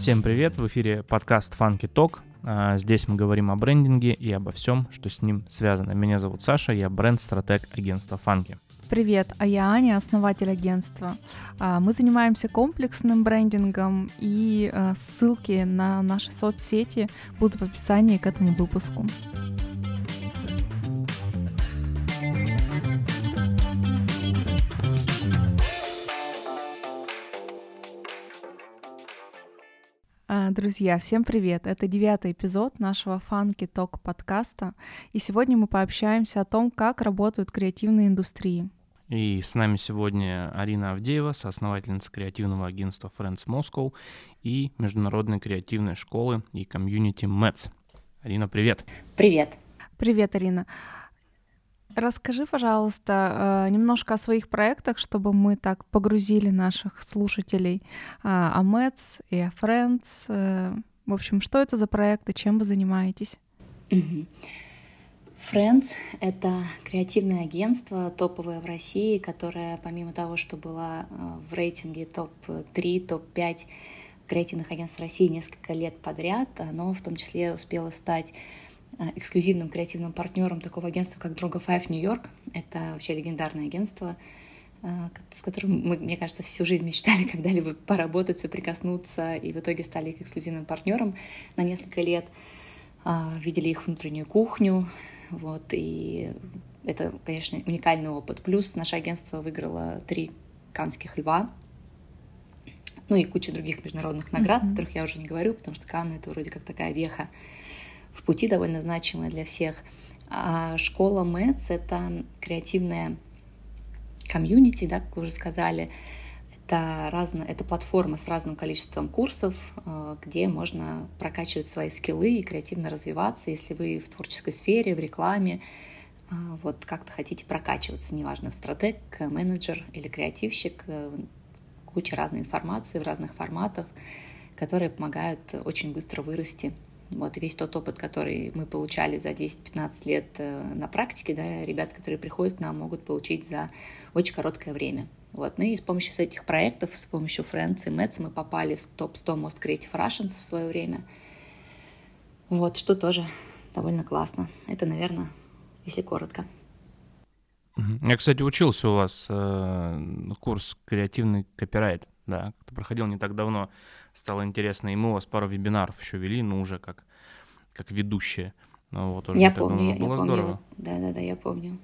Всем привет! В эфире подкаст Funky Talk. А, здесь мы говорим о брендинге и обо всем, что с ним связано. Меня зовут Саша, я бренд-стратег агентства Funky. Привет, а я Аня, основатель агентства. А, мы занимаемся комплексным брендингом, и а, ссылки на наши соцсети будут в описании к этому выпуску. Друзья, всем привет! Это девятый эпизод нашего Funky Talk подкаста, и сегодня мы пообщаемся о том, как работают креативные индустрии. И с нами сегодня Арина Авдеева, соосновательница креативного агентства Friends Moscow и международной креативной школы и комьюнити МЭЦ. Арина, привет! Привет! Привет, Арина! Расскажи, пожалуйста, э, немножко о своих проектах, чтобы мы так погрузили наших слушателей э, о Mets и о Friends. Э, в общем, что это за проекты, чем вы занимаетесь? Friends — это креативное агентство, топовое в России, которое, помимо того, что было в рейтинге топ-3, топ-5 креативных агентств России несколько лет подряд, оно в том числе успело стать эксклюзивным креативным партнером такого агентства, как Droga Five New York. Это вообще легендарное агентство, э, с которым мы, мне кажется, всю жизнь мечтали когда-либо поработать, соприкоснуться, и в итоге стали их эксклюзивным партнером на несколько лет. А, видели их внутреннюю кухню, вот, и это, конечно, уникальный опыт. Плюс наше агентство выиграло три канских льва, ну и куча других международных наград, mm-hmm. о которых я уже не говорю, потому что Канны — это вроде как такая веха в пути довольно значимая для всех. А школа МЭЦ — это креативная комьюнити, да, как уже сказали, это, разно, это платформа с разным количеством курсов, э, где можно прокачивать свои скиллы и креативно развиваться, если вы в творческой сфере, в рекламе, э, вот как-то хотите прокачиваться, неважно, стратег, менеджер или креативщик, э, куча разной информации в разных форматах, которые помогают очень быстро вырасти вот весь тот опыт, который мы получали за 10-15 лет э, на практике, да, ребят, которые приходят к нам, могут получить за очень короткое время. Вот. Ну и с помощью этих проектов, с помощью Friends и Mets мы попали в топ-100 Most Creative Russians в свое время. Вот, что тоже довольно классно. Это, наверное, если коротко. Я, кстати, учился у вас э, курс креативный копирайт, да, проходил не так давно стало интересно. И мы у вас пару вебинаров еще вели, ну, уже как, как ведущие. Ну, вот, уже я помню, я, было я помню. Да-да-да, я помню.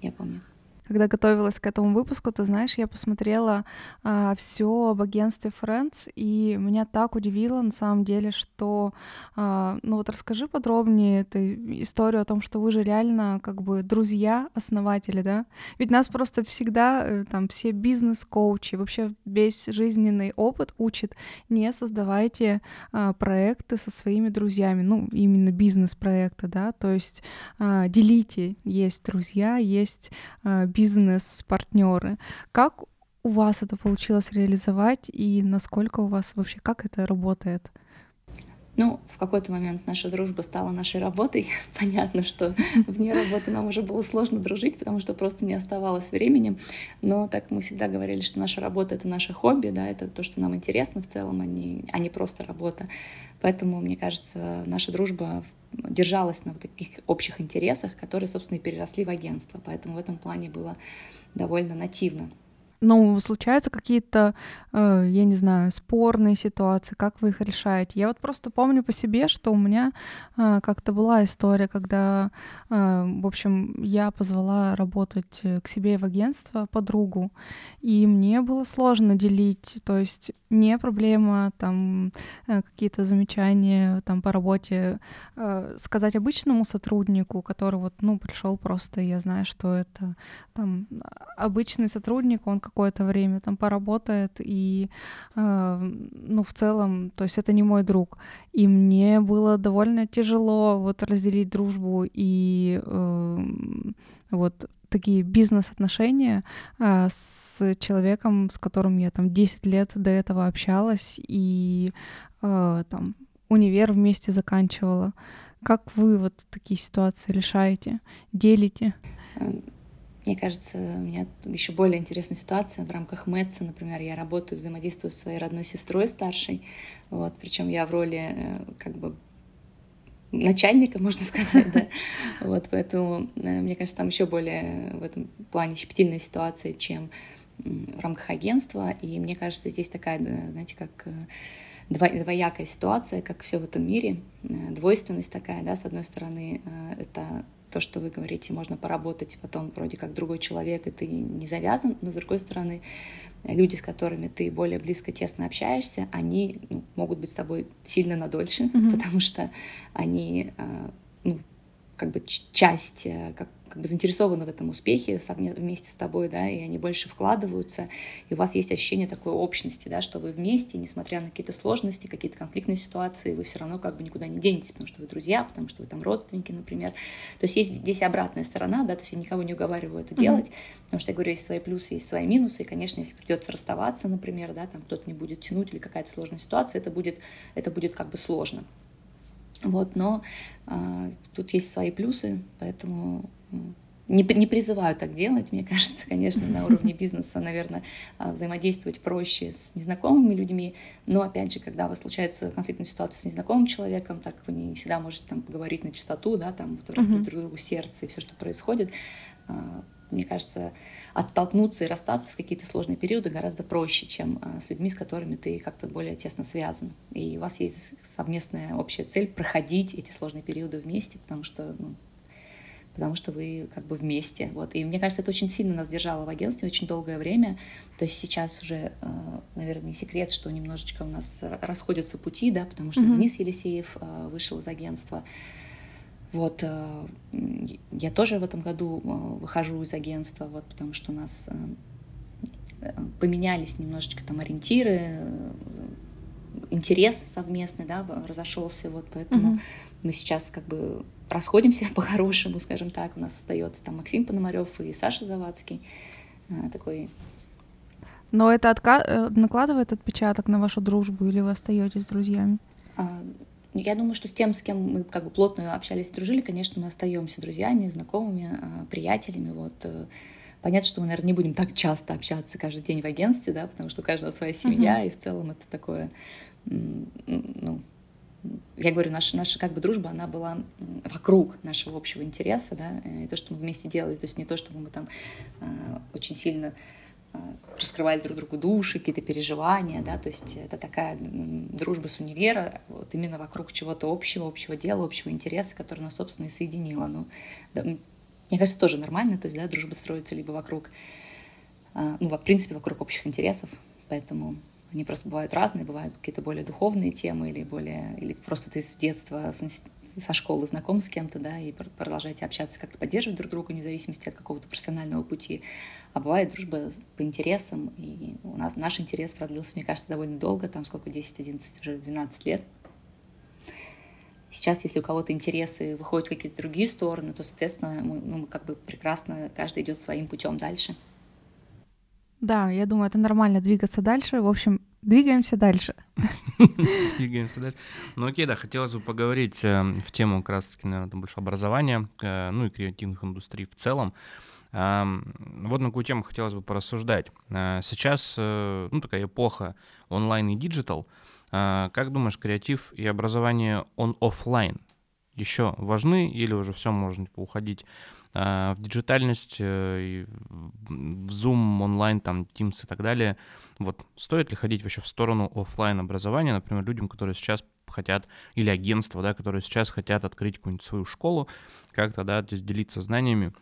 Я помню когда готовилась к этому выпуску, ты знаешь, я посмотрела а, все об агентстве Friends, и меня так удивило на самом деле, что, а, ну вот расскажи подробнее эту историю о том, что вы же реально как бы друзья, основатели, да? Ведь нас просто всегда э, там все бизнес-коучи, вообще весь жизненный опыт учит, не создавайте а, проекты со своими друзьями, ну именно бизнес-проекты, да, то есть а, делите, есть друзья, есть а, бизнес-партнеры. Как у вас это получилось реализовать и насколько у вас вообще, как это работает? Ну, в какой-то момент наша дружба стала нашей работой. Понятно, что вне работы нам уже было сложно дружить, потому что просто не оставалось времени. Но так мы всегда говорили, что наша работа — это наше хобби, да, это то, что нам интересно в целом, а не, а не просто работа. Поэтому, мне кажется, наша дружба держалась на вот таких общих интересах, которые, собственно, и переросли в агентство. Поэтому в этом плане было довольно нативно ну, случаются какие-то, э, я не знаю, спорные ситуации, как вы их решаете? Я вот просто помню по себе, что у меня э, как-то была история, когда, э, в общем, я позвала работать к себе в агентство подругу, и мне было сложно делить, то есть не проблема там какие-то замечания там по работе сказать обычному сотруднику, который вот, ну, пришел просто, я знаю, что это там обычный сотрудник, он как какое-то время там поработает, и, э, ну, в целом, то есть это не мой друг. И мне было довольно тяжело вот разделить дружбу и э, вот такие бизнес-отношения э, с человеком, с которым я там 10 лет до этого общалась, и э, там универ вместе заканчивала. Как вы вот такие ситуации решаете, делите? Мне кажется, у меня еще более интересная ситуация в рамках МЭЦа, например, я работаю, взаимодействую с своей родной сестрой старшей, вот, причем я в роли э, как бы начальника, можно сказать, да. Вот, поэтому, э, мне кажется, там еще более в этом плане щепетильная ситуация, чем в рамках агентства. И мне кажется, здесь такая, знаете, как э, двоякая ситуация, как все в этом мире, двойственность такая, да, с одной стороны, это то, что вы говорите, можно поработать потом вроде как другой человек, и ты не завязан, но с другой стороны, люди, с которыми ты более близко, тесно общаешься, они ну, могут быть с тобой сильно надольше, mm-hmm. потому что они а, ну, как бы часть, э, как, как бы заинтересованы в этом успехе вместе с тобой, да, и они больше вкладываются, и у вас есть ощущение такой общности, да, что вы вместе, несмотря на какие-то сложности, какие-то конфликтные ситуации, вы все равно как бы никуда не денетесь, потому что вы друзья, потому что вы там родственники, например. То есть есть здесь обратная сторона, да, то есть я никого не уговариваю это делать, mm-hmm. потому что я говорю, есть свои плюсы, есть свои минусы, и, конечно, если придется расставаться, например, да, там кто-то не будет тянуть или какая-то сложная ситуация, это будет, это будет как бы сложно. Вот, но э, тут есть свои плюсы, поэтому не, не призываю так делать. Мне кажется, конечно, на уровне бизнеса, наверное, а, взаимодействовать проще с незнакомыми людьми. Но, опять же, когда у вас случается конфликтная ситуация с незнакомым человеком, так вы не всегда можете там поговорить на чистоту, да, там вот, раскрыть mm-hmm. друг другу сердце и все, что происходит. Мне кажется, оттолкнуться и расстаться в какие-то сложные периоды гораздо проще, чем а, с людьми, с которыми ты как-то более тесно связан. И у вас есть совместная общая цель проходить эти сложные периоды вместе, потому что ну, потому что вы как бы вместе. Вот. И мне кажется, это очень сильно нас держало в агентстве очень долгое время. То есть сейчас уже, а, наверное, не секрет, что немножечко у нас расходятся пути, да, потому что mm-hmm. Денис Елисеев а, вышел из агентства. Вот, э, я тоже в этом году э, выхожу из агентства, вот, потому что у нас э, поменялись немножечко там ориентиры, интерес совместный, да, разошелся, вот, поэтому mm-hmm. мы сейчас как бы расходимся по-хорошему, скажем так, у нас остается там Максим Пономарев и Саша Завадский, такой но это отка- накладывает отпечаток на вашу дружбу или вы остаетесь друзьями? А, я думаю, что с тем, с кем мы как бы плотно общались и дружили, конечно, мы остаемся друзьями, знакомыми, а, приятелями. Вот. Э, понятно, что мы, наверное, не будем так часто общаться каждый день в агентстве, да, потому что у каждого своя семья, uh-huh. и в целом это такое, ну, я говорю, наша, наша как бы дружба, она была вокруг нашего общего интереса, да, и то, что мы вместе делали, то есть не то, чтобы мы там э, очень сильно Э, раскрывали друг другу души, какие-то переживания, да, то есть это такая дружба с универа, вот именно вокруг чего-то общего, общего дела, общего интереса, который нас, собственно, и соединило. Ну, да, мне кажется, тоже нормально, то есть, да, дружба строится либо вокруг, э, ну, в принципе, вокруг общих интересов, поэтому они просто бывают разные, бывают какие-то более духовные темы или более, или просто ты с детства со школы знаком с кем-то, да, и продолжаете общаться, как-то поддерживать друг друга, вне зависимости от какого-то профессионального пути. А бывает дружба по интересам, и у нас наш интерес продлился, мне кажется, довольно долго, там сколько, 10, 11, уже 12 лет. Сейчас, если у кого-то интересы выходят в какие-то другие стороны, то, соответственно, мы, ну, как бы прекрасно, каждый идет своим путем дальше. Да, я думаю, это нормально двигаться дальше. В общем, Двигаемся дальше. Двигаемся дальше. Ну окей, да, хотелось бы поговорить э, в тему как раз-таки, наверное, больше образования, э, ну и креативных индустрий в целом. Э, вот на какую тему хотелось бы порассуждать. Э, сейчас, э, ну, такая эпоха онлайн и digital. Э, как думаешь, креатив и образование он офлайн еще важны или уже все можно типа, уходить а, в диджитальность, э, в Zoom, онлайн, там, Teams и так далее. Вот стоит ли ходить вообще в сторону офлайн образования, например, людям, которые сейчас хотят, или агентства, да, которые сейчас хотят открыть какую-нибудь свою школу, как-то, да, делиться знаниями,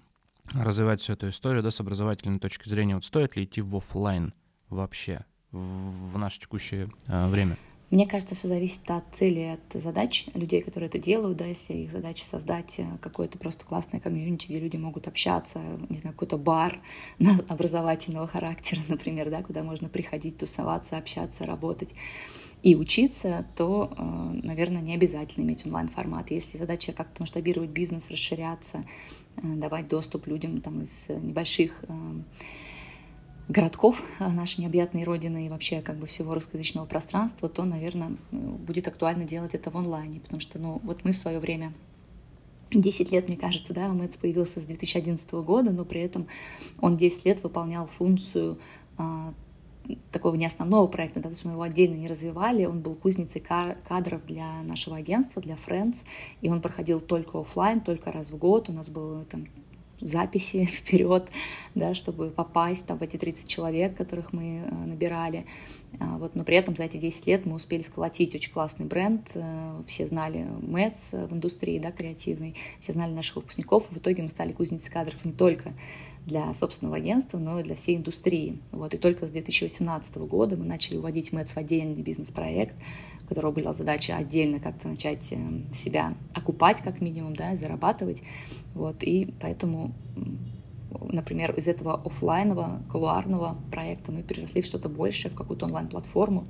развивать всю эту историю, да, с образовательной точки зрения. Вот стоит ли идти в офлайн вообще в, в наше текущее а, время? Мне кажется, все зависит от цели, от задач людей, которые это делают, да, если их задача создать э, какое-то просто классное комьюнити, где люди могут общаться, не знаю, какой-то бар образовательного характера, например, да, куда можно приходить, тусоваться, общаться, работать и учиться, то, э, наверное, не обязательно иметь онлайн-формат. Если задача как-то масштабировать бизнес, расширяться, э, давать доступ людям там, из небольших городков э, нашей необъятной родины и вообще как бы всего русскоязычного пространства, то, наверное, будет актуально делать это в онлайне, потому что, ну, вот мы в свое время 10 лет, мне кажется, да, Мэтс появился с 2011 года, но при этом он 10 лет выполнял функцию а, такого не основного проекта, да, то есть мы его отдельно не развивали, он был кузницей кадров для нашего агентства, для Friends, и он проходил только офлайн, только раз в год, у нас было там записи вперед, да, чтобы попасть там, в эти 30 человек, которых мы э, набирали. А, вот, но при этом за эти 10 лет мы успели сколотить очень классный бренд. Э, все знали Мэтс в индустрии да, креативной, все знали наших выпускников. В итоге мы стали кузницей кадров не только для собственного агентства, но и для всей индустрии. Вот, и только с 2018 года мы начали уводить Мэтс в отдельный бизнес-проект, у которого была задача отдельно как-то начать э, себя окупать как минимум, да, зарабатывать. Вот, и поэтому например, из этого офлайнового, колуарного проекта мы переросли в что-то большее, в какую-то онлайн-платформу.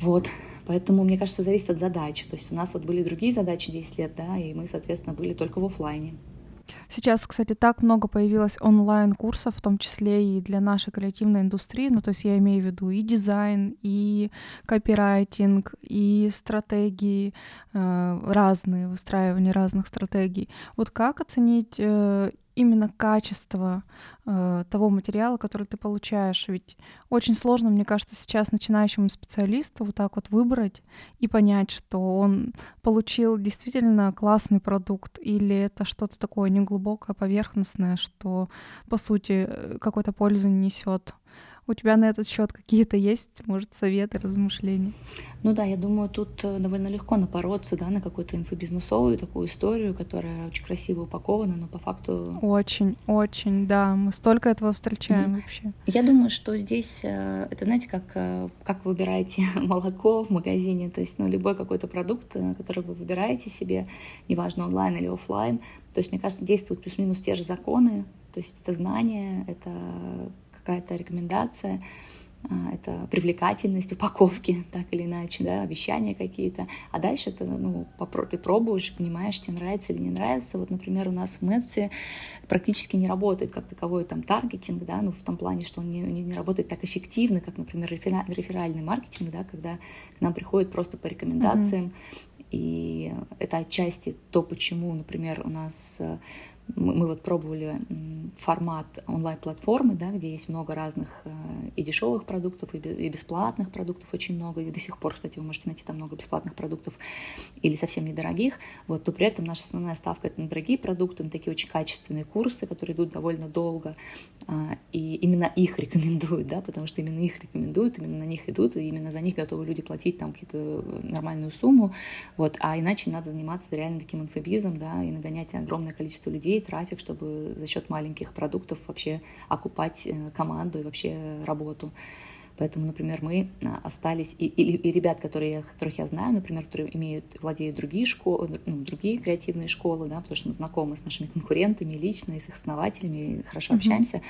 Вот, поэтому, мне кажется, зависит от задачи. То есть у нас вот были другие задачи 10 лет, да, и мы, соответственно, были только в офлайне. Сейчас, кстати, так много появилось онлайн-курсов, в том числе и для нашей креативной индустрии. Ну, то есть я имею в виду и дизайн, и копирайтинг, и стратегии э, разные, выстраивание разных стратегий. Вот как оценить э, именно качество э, того материала, который ты получаешь. Ведь очень сложно, мне кажется, сейчас начинающему специалисту вот так вот выбрать и понять, что он получил действительно классный продукт или это что-то такое неглубокое, поверхностное, что по сути э, какой-то пользы не несет. У тебя на этот счет какие-то есть, может, советы, размышления? Ну да, я думаю, тут э, довольно легко напороться да, на какую-то инфобизнесовую такую историю, которая очень красиво упакована, но по факту... Очень, очень, да. Мы столько этого встречаем mm-hmm. вообще. Я думаю, что здесь, э, это знаете, как, э, как вы выбираете молоко в магазине, то есть ну, любой какой-то продукт, который вы выбираете себе, неважно онлайн или офлайн, то есть, мне кажется, действуют плюс-минус те же законы, то есть это знание, это какая-то рекомендация, а, это привлекательность упаковки, так или иначе, да, обещания какие-то. А дальше это, ну, ты пробуешь, понимаешь, тебе нравится или не нравится. Вот, например, у нас в Мэтсе практически не работает как таковой там таргетинг, да, ну, в том плане, что он не, не, не работает так эффективно, как, например, реферальный маркетинг, да, когда к нам приходят просто по рекомендациям. Mm-hmm. И это отчасти то, почему, например, у нас э, мы, мы вот пробовали формат онлайн-платформы, да, где есть много разных э, и дешевых продуктов, и бесплатных продуктов очень много, и до сих пор, кстати, вы можете найти там много бесплатных продуктов или совсем недорогих, вот, то при этом наша основная ставка это на дорогие продукты, на такие очень качественные курсы, которые идут довольно долго, а, и именно их рекомендуют, да, потому что именно их рекомендуют, именно на них идут, и именно за них готовы люди платить там какие-то э, нормальную сумму, вот, а иначе надо заниматься реально таким инфобизом, да, и нагонять огромное количество людей, трафик, чтобы за счет маленьких продуктов вообще окупать э, команду и вообще работу. Поэтому, например, мы а, остались, и, и, и ребят, которые, которых я знаю, например, которые имеют, владеют другие школы, ну, другие креативные школы, да, потому что мы знакомы с нашими конкурентами лично, и с их основателями, хорошо mm-hmm. общаемся.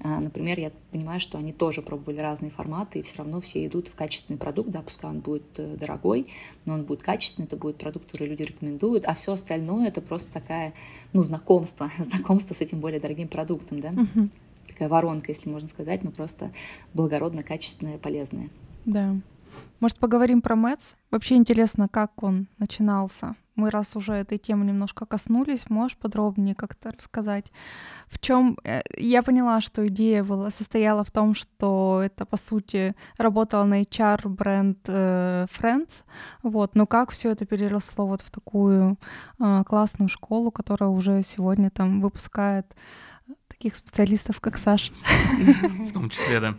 А, например, я понимаю, что они тоже пробовали разные форматы, и все равно все идут в качественный продукт, да, пускай он будет э, дорогой, но он будет качественный, это будет продукт, который люди рекомендуют, а все остальное это просто такая, ну, знакомство, знакомство с этим более дорогим продуктом, да. Mm-hmm такая воронка, если можно сказать, но просто благородно, качественная, полезная. Да. Может, поговорим про Мэтс? Вообще интересно, как он начинался. Мы раз уже этой темы немножко коснулись, можешь подробнее как-то рассказать, в чем э, я поняла, что идея была, состояла в том, что это по сути работал на HR бренд э, Friends, вот, но как все это переросло вот в такую э, классную школу, которая уже сегодня там выпускает таких специалистов, как Саша. В том числе, да.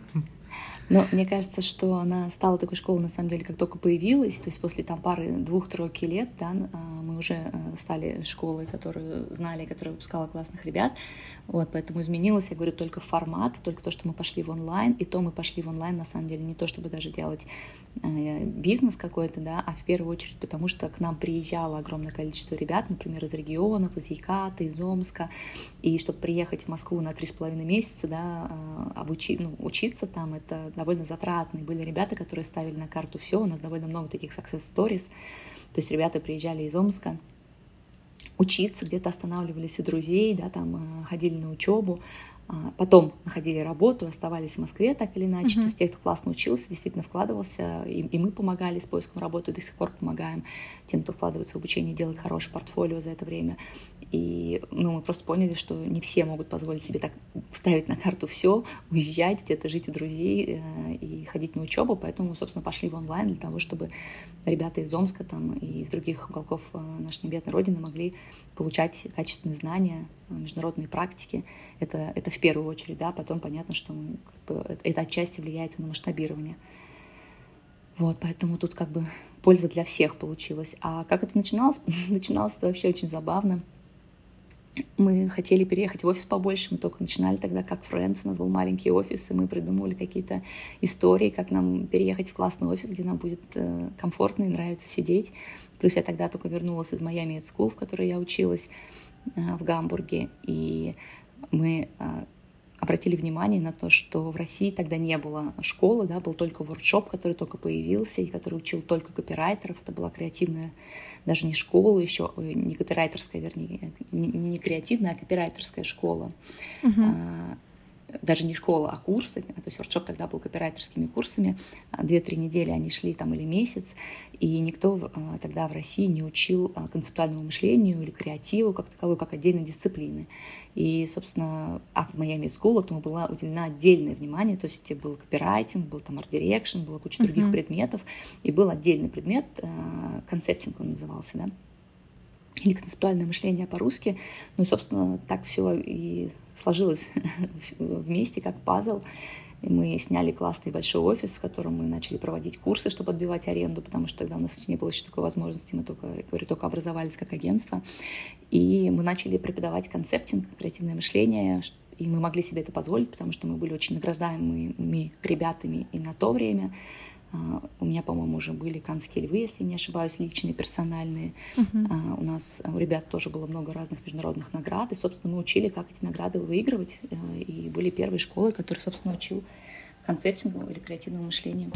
Но мне кажется, что она стала такой школой, на самом деле, как только появилась, то есть после там пары двух-тройки лет, да, а, мы уже э, стали школой, которую знали, которая выпускала классных ребят, вот, поэтому изменилось, я говорю, только формат, только то, что мы пошли в онлайн, и то мы пошли в онлайн, на самом деле, не то, чтобы даже делать э, бизнес какой-то, да, а в первую очередь потому, что к нам приезжало огромное количество ребят, например, из регионов, из Яката, из Омска, и чтобы приехать в Москву на три с половиной месяца, да, э, обучи, ну, учиться там, это довольно затратные. Были ребята, которые ставили на карту все. У нас довольно много таких success stories. То есть ребята приезжали из Омска, учиться, где-то останавливались у друзей, да, там ходили на учебу, а, потом находили работу, оставались в Москве так или иначе. Mm-hmm. То есть те, кто классно учился, действительно вкладывался, и, и мы помогали с поиском работы, до сих пор помогаем тем, кто вкладывается в обучение, делать хорошее портфолио за это время. И ну, мы просто поняли, что не все могут позволить себе так ставить на карту все, уезжать, где-то жить у друзей э, и ходить на учебу. Поэтому, собственно, пошли в онлайн для того, чтобы ребята из Омска там, и из других уголков э, нашей необъятной родины могли получать качественные знания, э, международные практики. Это, это в первую очередь, да, потом понятно, что мы, как бы, это отчасти влияет на масштабирование. Вот, поэтому тут как бы польза для всех получилась. А как это начиналось? начиналось это вообще очень забавно мы хотели переехать в офис побольше, мы только начинали тогда как Friends, у нас был маленький офис, и мы придумывали какие-то истории, как нам переехать в классный офис, где нам будет э, комфортно и нравится сидеть. Плюс я тогда только вернулась из Miami School, в которой я училась э, в Гамбурге, и мы э, обратили внимание на то, что в России тогда не было школы, да, был только воркшоп, который только появился и который учил только копирайтеров. Это была креативная, даже не школа еще, не копирайтерская, вернее, не, не креативная, а копирайтерская школа. Uh-huh даже не школа, а курсы, то есть Wordshop тогда был копирайтерскими курсами, две-три недели они шли там или месяц, и никто а, тогда в России не учил а, концептуальному мышлению или креативу как таковой, как отдельной дисциплины. И, собственно, а в Miami School этому была уделена отдельное внимание, то есть был копирайтинг, был там art direction, была куча mm-hmm. других предметов, и был отдельный предмет, concepting он назывался, да, или концептуальное мышление по-русски. Ну и, собственно, так все и сложилось вместе, как пазл. И мы сняли классный большой офис, в котором мы начали проводить курсы, чтобы отбивать аренду, потому что тогда у нас не было еще такой возможности, мы только, говорю, только образовались как агентство. И мы начали преподавать концептинг, креативное мышление, и мы могли себе это позволить, потому что мы были очень награждаемыми ребятами и на то время. А, у меня, по-моему, уже были канские львы, если не ошибаюсь, личные, персональные. Uh-huh. У нас, у ребят тоже было много разных международных наград, и, собственно, мы учили, как эти награды выигрывать, э, и были первые школы, которые, собственно, учил концептингу или креативному мышлению.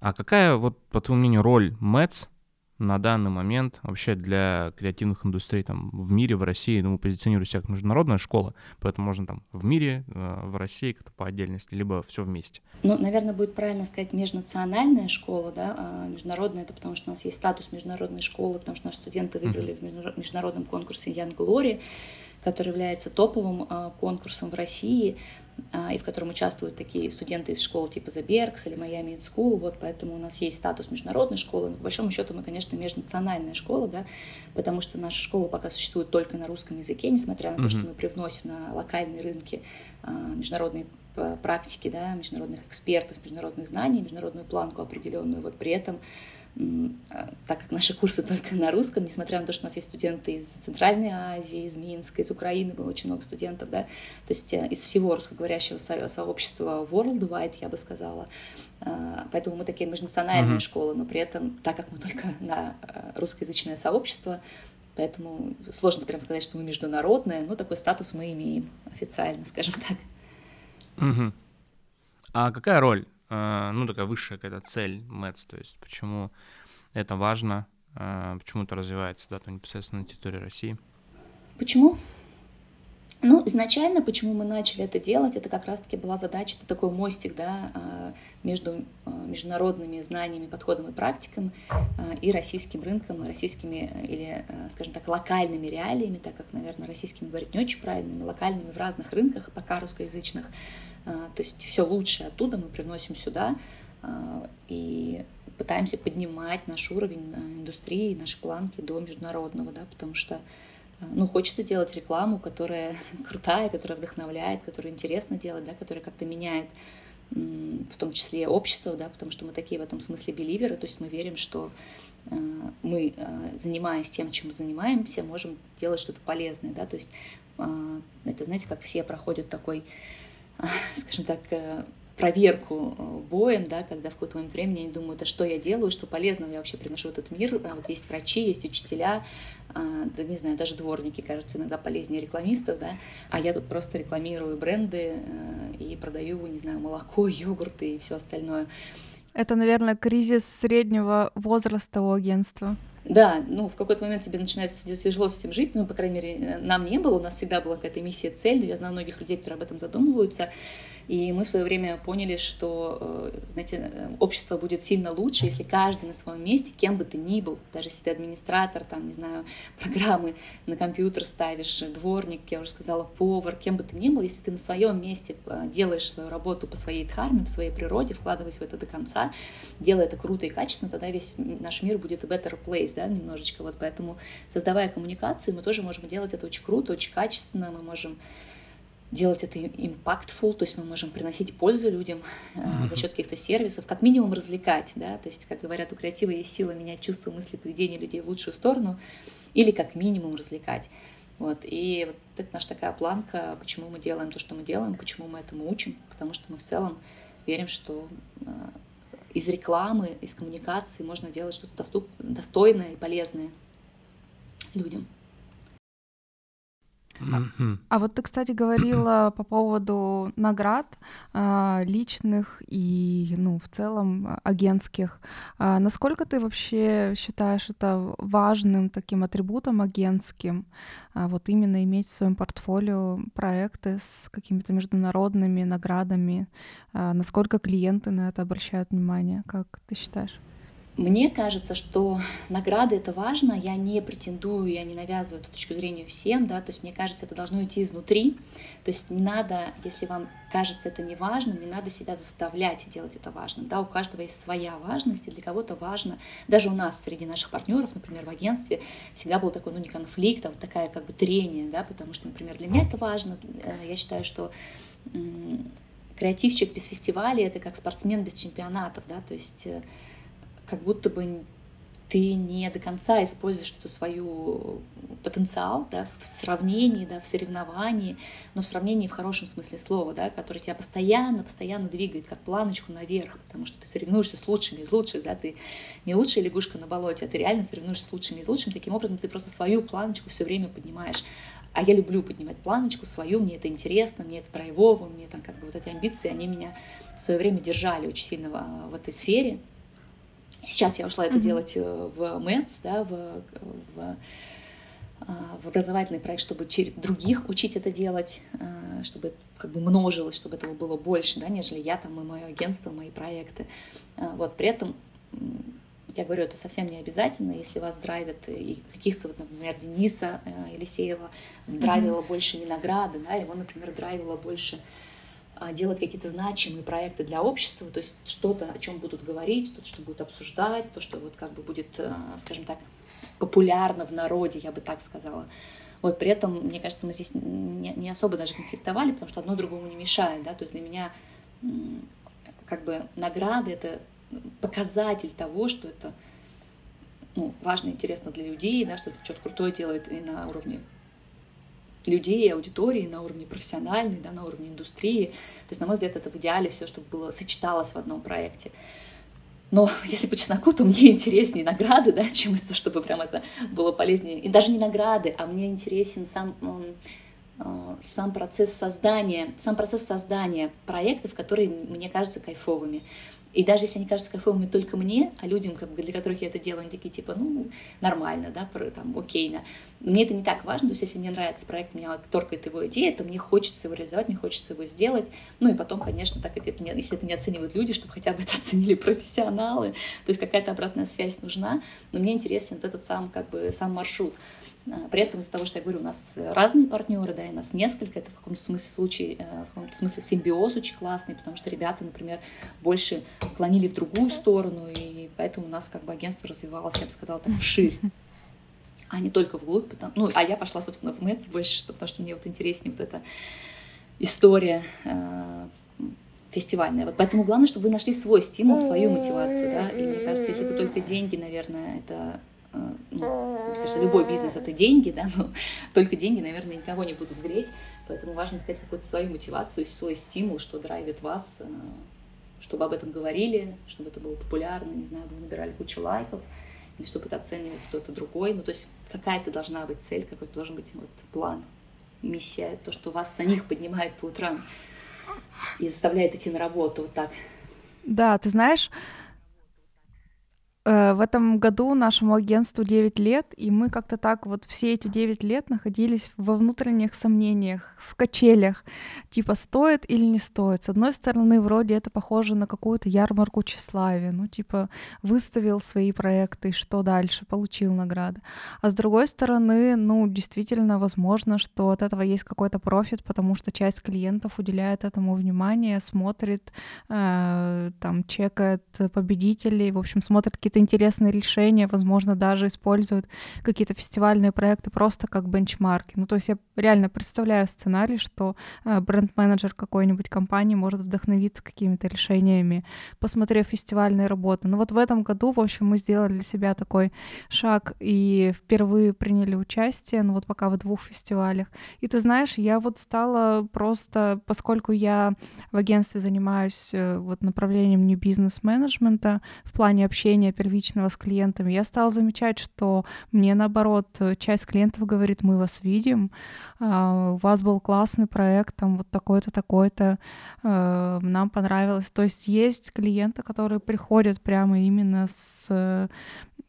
А какая, вот, по твоему мнению, роль МЭЦ на данный момент вообще для креативных индустрий там в мире, в России, ну, позиционирует себя как международная школа, поэтому можно там в мире, э, в России как-то по отдельности, либо все вместе. Ну, наверное, будет правильно сказать межнациональная школа, да, а международная, это потому что у нас есть статус международной школы, потому что наши студенты выиграли mm-hmm. в международном конкурсе Young Glory, который является топовым э, конкурсом в России, а, и в котором участвуют такие студенты из школ типа The Berks или Miami School, вот поэтому у нас есть статус международной школы, но по большому счету мы, конечно, межнациональная школа, да, потому что наша школа пока существует только на русском языке, несмотря на mm-hmm. то, что мы привносим на локальные рынки а, международные практики, да, международных экспертов, международные знания, международную планку определенную, вот при этом а, так как наши курсы только на русском, несмотря на то, что у нас есть студенты из Центральной Азии, из Минска, из Украины, было очень много студентов, да, то есть э, из всего русскоговорящего со- сообщества worldwide, я бы сказала. А, поэтому мы такие межнациональные mm-hmm. школы, но при этом, так как мы только на э, русскоязычное сообщество, поэтому сложно прям сказать, что мы международные, но такой статус мы имеем официально, скажем так. Mm-hmm. А какая роль ну, такая высшая какая-то цель МЭЦ, то есть почему это важно, э, почему это развивается, да, там непосредственно на территории России. Почему? Ну, изначально, почему мы начали это делать, это как раз-таки была задача, это такой мостик, да, э, между международными знаниями, подходом и практиком и российским рынком, российскими или, скажем так, локальными реалиями, так как, наверное, российскими говорить не очень правильными, локальными в разных рынках, пока русскоязычных, а, то есть все лучшее оттуда мы привносим сюда а, и пытаемся поднимать наш уровень индустрии, наши планки до международного, да, потому что а, ну, хочется делать рекламу, которая крутая, которая вдохновляет, которая интересно делать, да, которая как-то меняет в том числе общество, да, потому что мы такие в этом смысле беливеры, то есть мы верим, что мы, занимаясь тем, чем мы занимаемся, можем делать что-то полезное, да, то есть это, знаете, как все проходят такой скажем так, э, проверку э, боем, да, когда в какой-то момент времени они думают, а что я делаю, что полезного я вообще приношу в этот мир. А вот есть врачи, есть учителя, а, да не знаю, даже дворники, кажется, иногда полезнее рекламистов, да, а я тут просто рекламирую бренды э, и продаю, не знаю, молоко, йогурты и все остальное. Это, наверное, кризис среднего возраста у агентства. Да, ну, в какой-то момент тебе начинается тяжело с этим жить, ну, по крайней мере, нам не было, у нас всегда была какая-то миссия, цель, я знаю многих людей, которые об этом задумываются, и мы в свое время поняли, что, э, знаете, общество будет сильно лучше, если каждый на своем месте, кем бы ты ни был, даже если ты администратор, там, не знаю, программы на компьютер ставишь, дворник, я уже сказала, повар, кем бы ты ни был, если ты на своем месте э, делаешь свою работу по своей дхарме, по своей природе, вкладываясь в это до конца, делая это круто и качественно, тогда весь наш мир будет a better place, да, немножечко. Вот поэтому, создавая коммуникацию, мы тоже можем делать это очень круто, очень качественно, мы можем делать это impactful, то есть мы можем приносить пользу людям mm-hmm. за счет каких-то сервисов, как минимум развлекать, да, то есть, как говорят, у креатива есть сила менять чувства, мысли, поведение людей в лучшую сторону, или как минимум развлекать. Вот, и вот это наша такая планка, почему мы делаем то, что мы делаем, почему мы этому учим, потому что мы в целом верим, что э, из рекламы, из коммуникации можно делать что-то доступ... достойное и полезное людям. Mm-hmm. А вот ты, кстати, говорила по поводу наград а, личных и, ну, в целом а, агентских. А, насколько ты вообще считаешь это важным таким атрибутом агентским? А, вот именно иметь в своем портфолио проекты с какими-то международными наградами? А, насколько клиенты на это обращают внимание? Как ты считаешь? Мне кажется, что награды это важно. Я не претендую, я не навязываю эту точку зрения всем, да, то есть мне кажется, это должно идти изнутри. То есть не надо, если вам кажется это не важным, не надо себя заставлять делать это важным. Да, у каждого есть своя важность, и для кого-то важно. Даже у нас среди наших партнеров, например, в агентстве, всегда был такой, ну, не конфликт, а вот такая как бы трение, да, потому что, например, для меня это важно. Э, я считаю, что креативщик без фестиваля это как спортсмен без чемпионатов, да, то есть э, как будто бы ты не до конца используешь эту свою потенциал да, в сравнении, да, в соревновании, но в сравнении в хорошем смысле слова, да, который тебя постоянно, постоянно двигает, как планочку наверх, потому что ты соревнуешься с лучшими из лучших, да, ты не лучшая лягушка на болоте, а ты реально соревнуешься с лучшими из лучших, таким образом ты просто свою планочку все время поднимаешь. А я люблю поднимать планочку свою, мне это интересно, мне это драйвово, мне там как бы вот эти амбиции, они меня в свое время держали очень сильно в, в этой сфере, Сейчас я ушла это mm-hmm. делать э, в МЭЦ, да, в, в, а, в образовательный проект, чтобы других учить это делать, а, чтобы как бы множилось, чтобы этого было больше, да, нежели я там и мое агентство, мои проекты. А, вот при этом я говорю, это совсем не обязательно, если вас драйвит и каких-то, вот, например, Дениса э, Елисеева драйвила mm-hmm. больше не награды, да, его, например, драйвила больше делать какие-то значимые проекты для общества, то есть что-то, о чем будут говорить, то, что будут обсуждать, то, что вот как бы будет, э, скажем так, популярно в народе, я бы так сказала. Вот при этом, мне кажется, мы здесь не, не особо даже конфликтовали, потому что одно другому не мешает, да, то есть для меня как бы награды — это показатель того, что это ну, важно интересно для людей, да, что это что-то крутое делает и на уровне людей, аудитории на уровне профессиональной, да, на уровне индустрии. То есть, на мой взгляд, это в идеале все, чтобы было сочеталось в одном проекте. Но если по чесноку, то мне интереснее награды, да, чем это, чтобы прям это было полезнее. И даже не награды, а мне интересен сам э, сам процесс создания, сам процесс создания проектов, которые мне кажутся кайфовыми. И даже если они кажутся кайфовыми только мне, а людям, как бы, для которых я это делаю, они такие, типа, ну, нормально, да, там, окейно. Мне это не так важно, то есть если мне нравится проект, меня торкает его идея, то мне хочется его реализовать, мне хочется его сделать. Ну и потом, конечно, так как это не, если это не оценивают люди, чтобы хотя бы это оценили профессионалы, то есть какая-то обратная связь нужна, но мне интересен вот этот сам, как бы, сам маршрут. А, при этом из-за того, что я говорю, у нас разные партнеры, да, и нас несколько, это в каком-то смысле случае, э, в каком-то смысле симбиоз очень классный, потому что ребята, например, больше клонили в другую сторону, и поэтому у нас как бы агентство развивалось, я бы сказала, так вширь а не только вглубь. Потому, ну, а я пошла, собственно, в МЭЦ больше, потому что мне вот интереснее вот эта история э, фестивальная. Вот поэтому главное, чтобы вы нашли свой стимул, свою мотивацию, да, и мне кажется, если это только деньги, наверное, это Э, ну, мне кажется, любой бизнес это деньги, да, но только деньги, наверное, никого не будут греть, поэтому важно искать какую-то свою мотивацию, свой стимул, что драйвит вас, э, чтобы об этом говорили, чтобы это было популярно, не знаю, вы набирали кучу лайков, или чтобы это оценивал кто-то другой, ну, то есть какая-то должна быть цель, какой-то должен быть вот план, миссия, то, что вас самих поднимает по утрам и заставляет идти на работу. Вот так. Да, ты знаешь, Э, в этом году нашему агентству 9 лет, и мы как-то так вот все эти 9 лет находились во внутренних сомнениях, в качелях, типа стоит или не стоит. С одной стороны, вроде это похоже на какую-то ярмарку тщеславия, ну типа выставил свои проекты, что дальше, получил награды. А с другой стороны, ну действительно возможно, что от этого есть какой-то профит, потому что часть клиентов уделяет этому внимание, смотрит, э, там чекает победителей, в общем, смотрит какие какие-то интересные решения, возможно, даже используют какие-то фестивальные проекты просто как бенчмарки. Ну, то есть я реально представляю сценарий, что э, бренд-менеджер какой-нибудь компании может вдохновиться какими-то решениями, посмотрев фестивальные работы. Ну вот в этом году, в общем, мы сделали для себя такой шаг и впервые приняли участие, ну вот пока в двух фестивалях. И ты знаешь, я вот стала просто, поскольку я в агентстве занимаюсь э, вот направлением не бизнес-менеджмента в плане общения первичного с клиентами, я стала замечать, что мне наоборот часть клиентов говорит, мы вас видим, а, у вас был классный проект, там вот такой-то, такой-то, э, нам понравилось. То есть есть клиенты, которые приходят прямо именно с,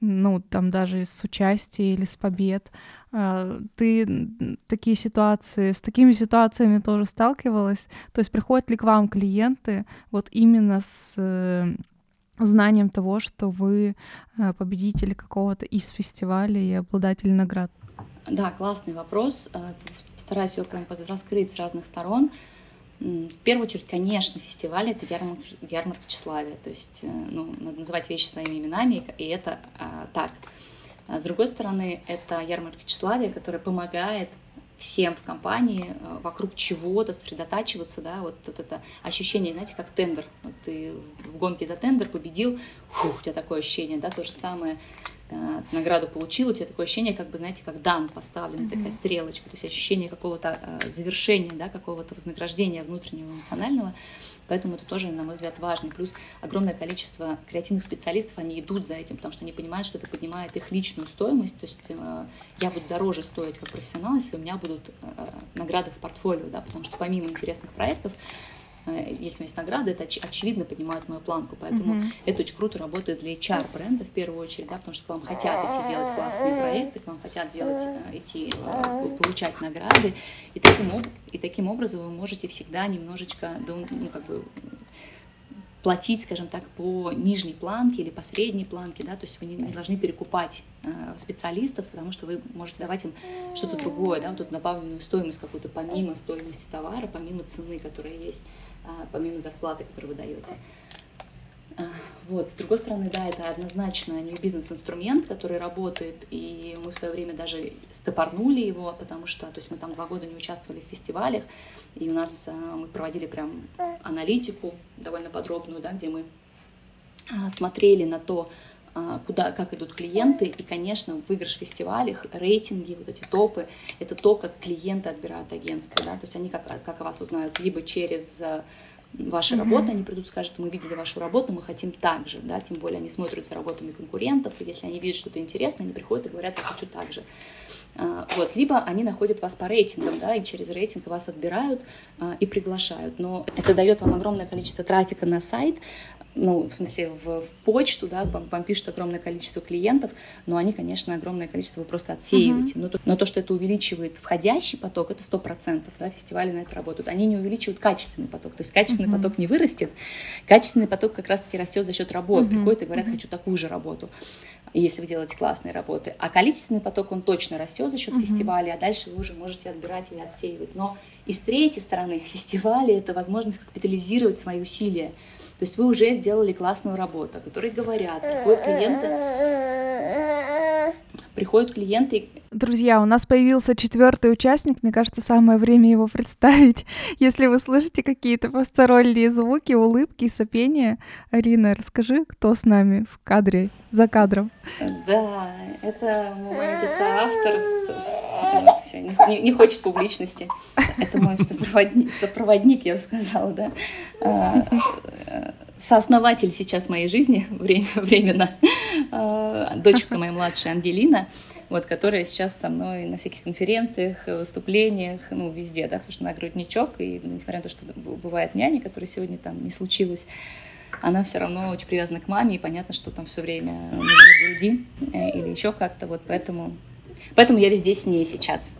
ну, там даже с участия или с побед. А, ты такие ситуации, с такими ситуациями тоже сталкивалась? То есть приходят ли к вам клиенты вот именно с знанием того, что вы э, победители какого-то из фестивалей и обладатели наград? Да, классный вопрос. Э, постараюсь его прям раскрыть с разных сторон. В первую очередь, конечно, фестиваль — это ярмарка, ярмарка тщеславия. То есть, э, ну, надо называть вещи своими именами, и это а, так. А с другой стороны, это ярмарка тщеславия, которая помогает всем в компании э, вокруг чего-то сосредотачиваться, да, вот, вот это ощущение, знаете, как тендер. Вот ты в гонке за тендер победил, фух, у тебя такое ощущение, да, то же самое, награду получил, у тебя такое ощущение, как бы, знаете, как дан поставлен, mm-hmm. такая стрелочка, то есть ощущение какого-то э, завершения, да, какого-то вознаграждения внутреннего эмоционального. Поэтому это тоже, на мой взгляд, важно. Плюс огромное количество креативных специалистов, они идут за этим, потому что они понимают, что это поднимает их личную стоимость. То есть э, я буду дороже стоить как профессионал, если у меня будут э, награды в портфолио, да, потому что помимо интересных проектов, э, если у меня есть награды, это оч- очевидно поднимает мою планку. Поэтому mm-hmm. это очень круто работает для HR-бренда в первую очередь, да, потому что к вам хотят идти делать классные проекты, к вам хотят делать, идти получать награды. И таким, и таким образом вы можете всегда немножечко, ну, как бы, платить, скажем так, по нижней планке или по средней планке, да, то есть вы не, не должны перекупать э, специалистов, потому что вы можете давать им что-то другое, да, вот эту добавленную стоимость какую-то помимо стоимости товара, помимо цены, которая есть, э, помимо зарплаты, которую вы даете. Вот. С другой стороны, да, это однозначно не бизнес-инструмент, который работает, и мы в свое время даже стопорнули его, потому что, то есть мы там два года не участвовали в фестивалях, и у нас а, мы проводили прям аналитику довольно подробную, да, где мы а, смотрели на то, а, куда, как идут клиенты, и, конечно, выигрыш в фестивалях, рейтинги, вот эти топы, это то, как клиенты отбирают агентство, да, то есть они как, как вас узнают либо через ваша mm-hmm. работа, они придут, скажут, мы видели вашу работу, мы хотим так же, да, тем более они смотрят за работами конкурентов, и если они видят что-то интересное, они приходят и говорят, я хочу так же. А, вот, либо они находят вас по рейтингам, да, и через рейтинг вас отбирают а, и приглашают. Но это дает вам огромное количество трафика на сайт, ну, в смысле, в, в почту, да, вам, вам пишут огромное количество клиентов, но они, конечно, огромное количество вы просто отсеиваете. Uh-huh. Но, то, но то, что это увеличивает входящий поток, это сто процентов, да, фестивали на это работают. Они не увеличивают качественный поток, то есть качественный uh-huh. поток не вырастет, качественный поток как раз-таки растет за счет работы. Uh-huh. Приходят и говорят, хочу такую же работу если вы делаете классные работы. А количественный поток, он точно растет за счет uh-huh. фестиваля, а дальше вы уже можете отбирать или отсеивать. Но и с третьей стороны, фестивали — это возможность капитализировать свои усилия. То есть вы уже сделали классную работу, о которой говорят, приходят клиенты, приходят клиенты. Друзья, у нас появился четвертый участник. Мне кажется, самое время его представить. Если вы слышите какие-то посторонние звуки, улыбки, сопения, Арина, расскажи, кто с нами в кадре, за кадром. Да, это маленький соавтор. Все, не, не хочет публичности. Это мой сопроводник, сопроводник я бы сказала, да. А, сооснователь сейчас моей жизни временно, а, дочка моя младшая Ангелина, вот, которая сейчас со мной на всяких конференциях, выступлениях, ну, везде, да, потому что она грудничок, и несмотря на то, что бывает няня, которая сегодня там не случилась, она все равно очень привязана к маме, и понятно, что там все время нужно груди э, или еще как-то, вот поэтому, поэтому я везде с ней сейчас.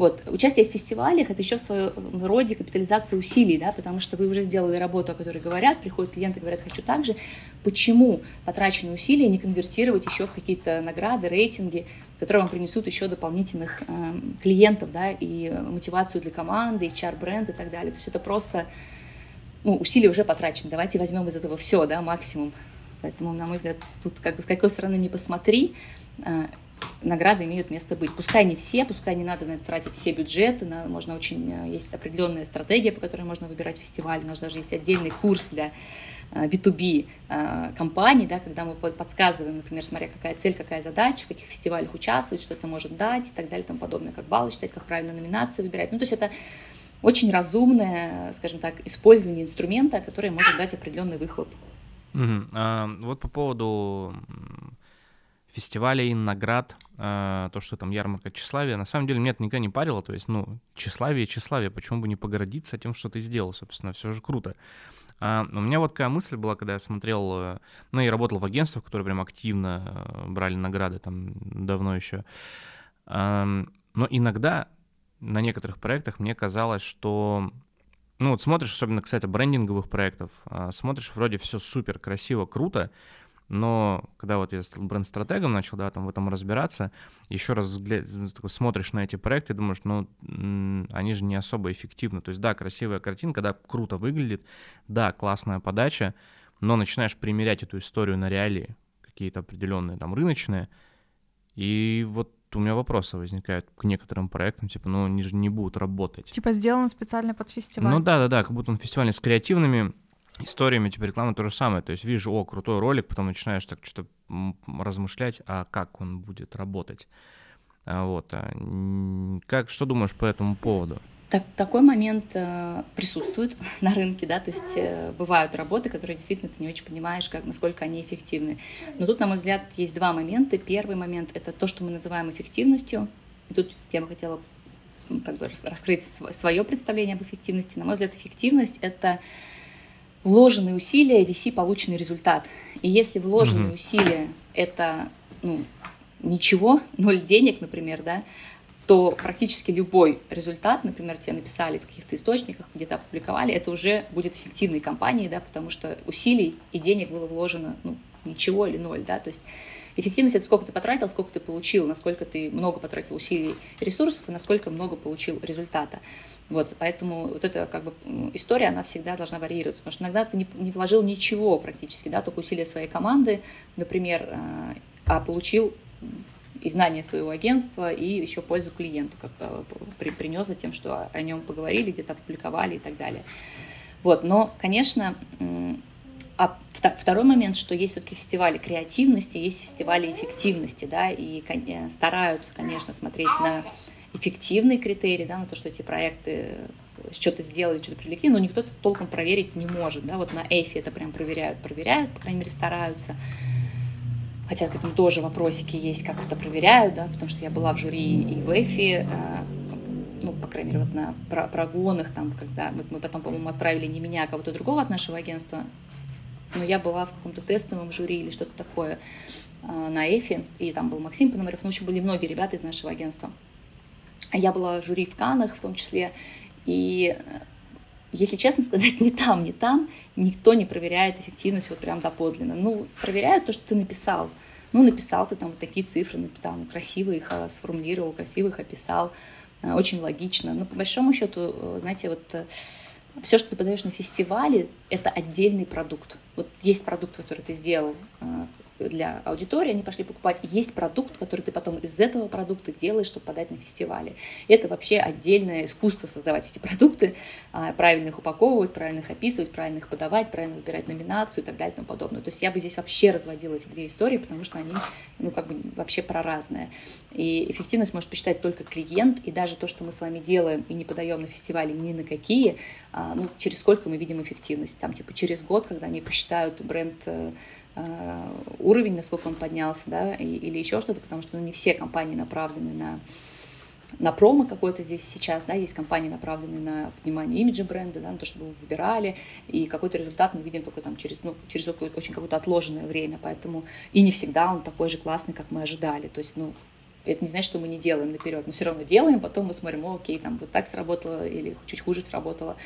Вот. Участие в фестивалях — это еще в своем роде капитализация усилий, да, потому что вы уже сделали работу, о которой говорят, приходят клиенты говорят, хочу так же. Почему потраченные усилия не конвертировать еще в какие-то награды, рейтинги, которые вам принесут еще дополнительных э, клиентов, да, и мотивацию для команды, HR-бренд и так далее. То есть это просто ну, усилия уже потрачены. Давайте возьмем из этого все, да, максимум. Поэтому, на мой взгляд, тут как бы с какой стороны не посмотри, э, награды имеют место быть. Пускай не все, пускай не надо на это тратить все бюджеты, на, можно очень, э, есть определенная стратегия, по которой можно выбирать фестиваль, у нас даже есть отдельный курс для B2B э, э, компаний, да, когда мы подсказываем, например, смотря какая цель, какая задача, в каких фестивалях участвовать, что это может дать и так далее и тому подобное, как баллы считать, как правильно номинации выбирать. Ну, то есть это очень разумное, скажем так, использование инструмента, которое может дать определенный выхлоп. Угу. А, вот по поводу фестивалей, наград, э, то, что там ярмарка тщеславия, на самом деле меня это никогда не парило, то есть, ну, тщеславие, тщеславие, почему бы не погордиться тем, что ты сделал, собственно, все же круто. А, у меня вот такая мысль была, когда я смотрел, э, ну, я работал в агентствах, которые прям активно э, брали награды там давно еще, но иногда на некоторых проектах мне казалось, что ну вот смотришь, особенно, кстати, брендинговых проектов, смотришь, вроде все супер красиво, круто, но когда вот я стал бренд-стратегом, начал, да, там в этом разбираться, еще раз взгляд, смотришь на эти проекты и думаешь, ну, они же не особо эффективны. То есть, да, красивая картинка, да, круто выглядит, да, классная подача, но начинаешь примерять эту историю на реалии, какие-то определенные там рыночные, и вот у меня вопросы возникают к некоторым проектам, типа, ну, они же не будут работать. Типа сделано специально под фестиваль. Ну да, да, да, как будто он фестивальный с креативными историями типа рекламы то же самое. То есть вижу, о, крутой ролик, потом начинаешь так что-то размышлять, а как он будет работать. А вот. А как, что думаешь по этому поводу? Так, такой момент э, присутствует на рынке, да, то есть э, бывают работы, которые действительно ты не очень понимаешь, как, насколько они эффективны. Но тут, на мой взгляд, есть два момента. Первый момент — это то, что мы называем эффективностью. И тут я бы хотела как бы раскрыть свое представление об эффективности. На мой взгляд, эффективность — это вложенные усилия, виси полученный результат. И если вложенные угу. усилия это ну, ничего, ноль денег, например, да, то практически любой результат, например, тебе написали в каких-то источниках, где-то опубликовали, это уже будет эффективной компанией, да, потому что усилий и денег было вложено ну, ничего или ноль, да, то есть Эффективность — это сколько ты потратил, сколько ты получил, насколько ты много потратил усилий ресурсов, и насколько много получил результата. Вот, поэтому вот эта как бы история, она всегда должна варьироваться, потому что иногда ты не, не вложил ничего практически, да, только усилия своей команды, например, а, а получил и знания своего агентства, и еще пользу клиенту, как а, при, принес за тем, что о нем поговорили, где-то опубликовали и так далее. Вот, но, конечно, а второй момент, что есть все-таки фестивали креативности, есть фестивали эффективности, да, и э, стараются, конечно, смотреть на эффективные критерии, да, на то, что эти проекты э, что-то сделали, что-то привлекли, но никто это толком проверить не может, да, вот на Эйфе это прям проверяют, проверяют, по крайней мере, стараются, хотя к этому тоже вопросики есть, как это проверяют, да, потому что я была в жюри и в Эйфе, э, ну, по крайней мере, вот на прогонах, там, когда мы, мы потом, по-моему, отправили не меня, а кого-то другого от нашего агентства, но я была в каком-то тестовом жюри или что-то такое а, на Эфе, и там был Максим Пономарев, ну, общем, были многие ребята из нашего агентства. А я была в жюри в Канах в том числе, и если честно сказать, ни там, ни там никто не проверяет эффективность вот прям доподлинно. Ну, проверяют то, что ты написал. Ну, написал ты там вот такие цифры, там красиво их а, сформулировал, красиво их описал, очень логично. Но по большому счету, знаете, вот э, все, что ты подаешь на фестивале, это отдельный продукт. Вот есть продукт, который ты сделал э, для аудитории, они пошли покупать. Есть продукт, который ты потом из этого продукта делаешь, чтобы подать на фестивале. Это вообще отдельное искусство создавать эти продукты, а, правильно их упаковывать, правильно их описывать, правильно их подавать, правильно выбирать номинацию и так далее и тому подобное. То есть я бы здесь вообще разводила эти две истории, потому что они, ну, как бы вообще про разное. И эффективность может посчитать только клиент, и даже то, что мы с вами делаем и не подаем на фестивале ни на какие, а, ну, через сколько мы видим эффективность. Там, типа, через год, когда они посчитают бренд э, уровень, насколько он поднялся, да, или еще что-то, потому что ну, не все компании направлены на на промо какой-то здесь сейчас, да, есть компании, направленные на поднимание имиджа бренда, да, на то, чтобы вы выбирали, и какой-то результат мы видим только там через, ну, через очень какое-то отложенное время, поэтому и не всегда он такой же классный, как мы ожидали, то есть, ну, это не значит, что мы не делаем наперед, мы все равно делаем, потом мы смотрим, о, окей, там вот так сработало или чуть хуже сработало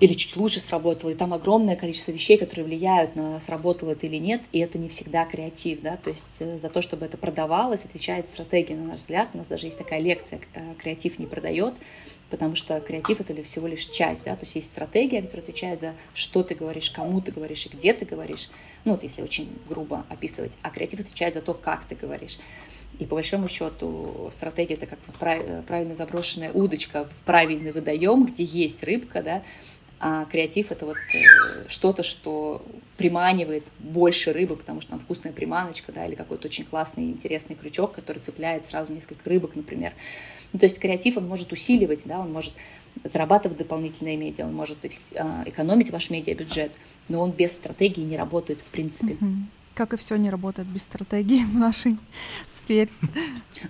или чуть лучше сработало, и там огромное количество вещей, которые влияют на сработало это или нет, и это не всегда креатив, да, то есть э, за то, чтобы это продавалось, отвечает стратегия, на наш взгляд, у нас даже есть такая лекция э, «Креатив не продает», потому что креатив — это всего лишь часть, да, то есть есть стратегия, которая отвечает за что ты говоришь, кому ты говоришь и где ты говоришь, ну, вот если очень грубо описывать, а креатив отвечает за то, как ты говоришь. И по большому счету стратегия это как правильно заброшенная удочка в правильный водоем, где есть рыбка, да, а креатив это вот э, что-то, что приманивает больше рыбы, потому что там вкусная приманочка, да, или какой-то очень классный, интересный крючок, который цепляет сразу несколько рыбок, например. Ну, то есть креатив, он может усиливать, да, он может зарабатывать дополнительные медиа, он может а, экономить ваш медиабюджет, но он без стратегии не работает в принципе. Mm-hmm. Как и все не работает без стратегии в нашей сфере.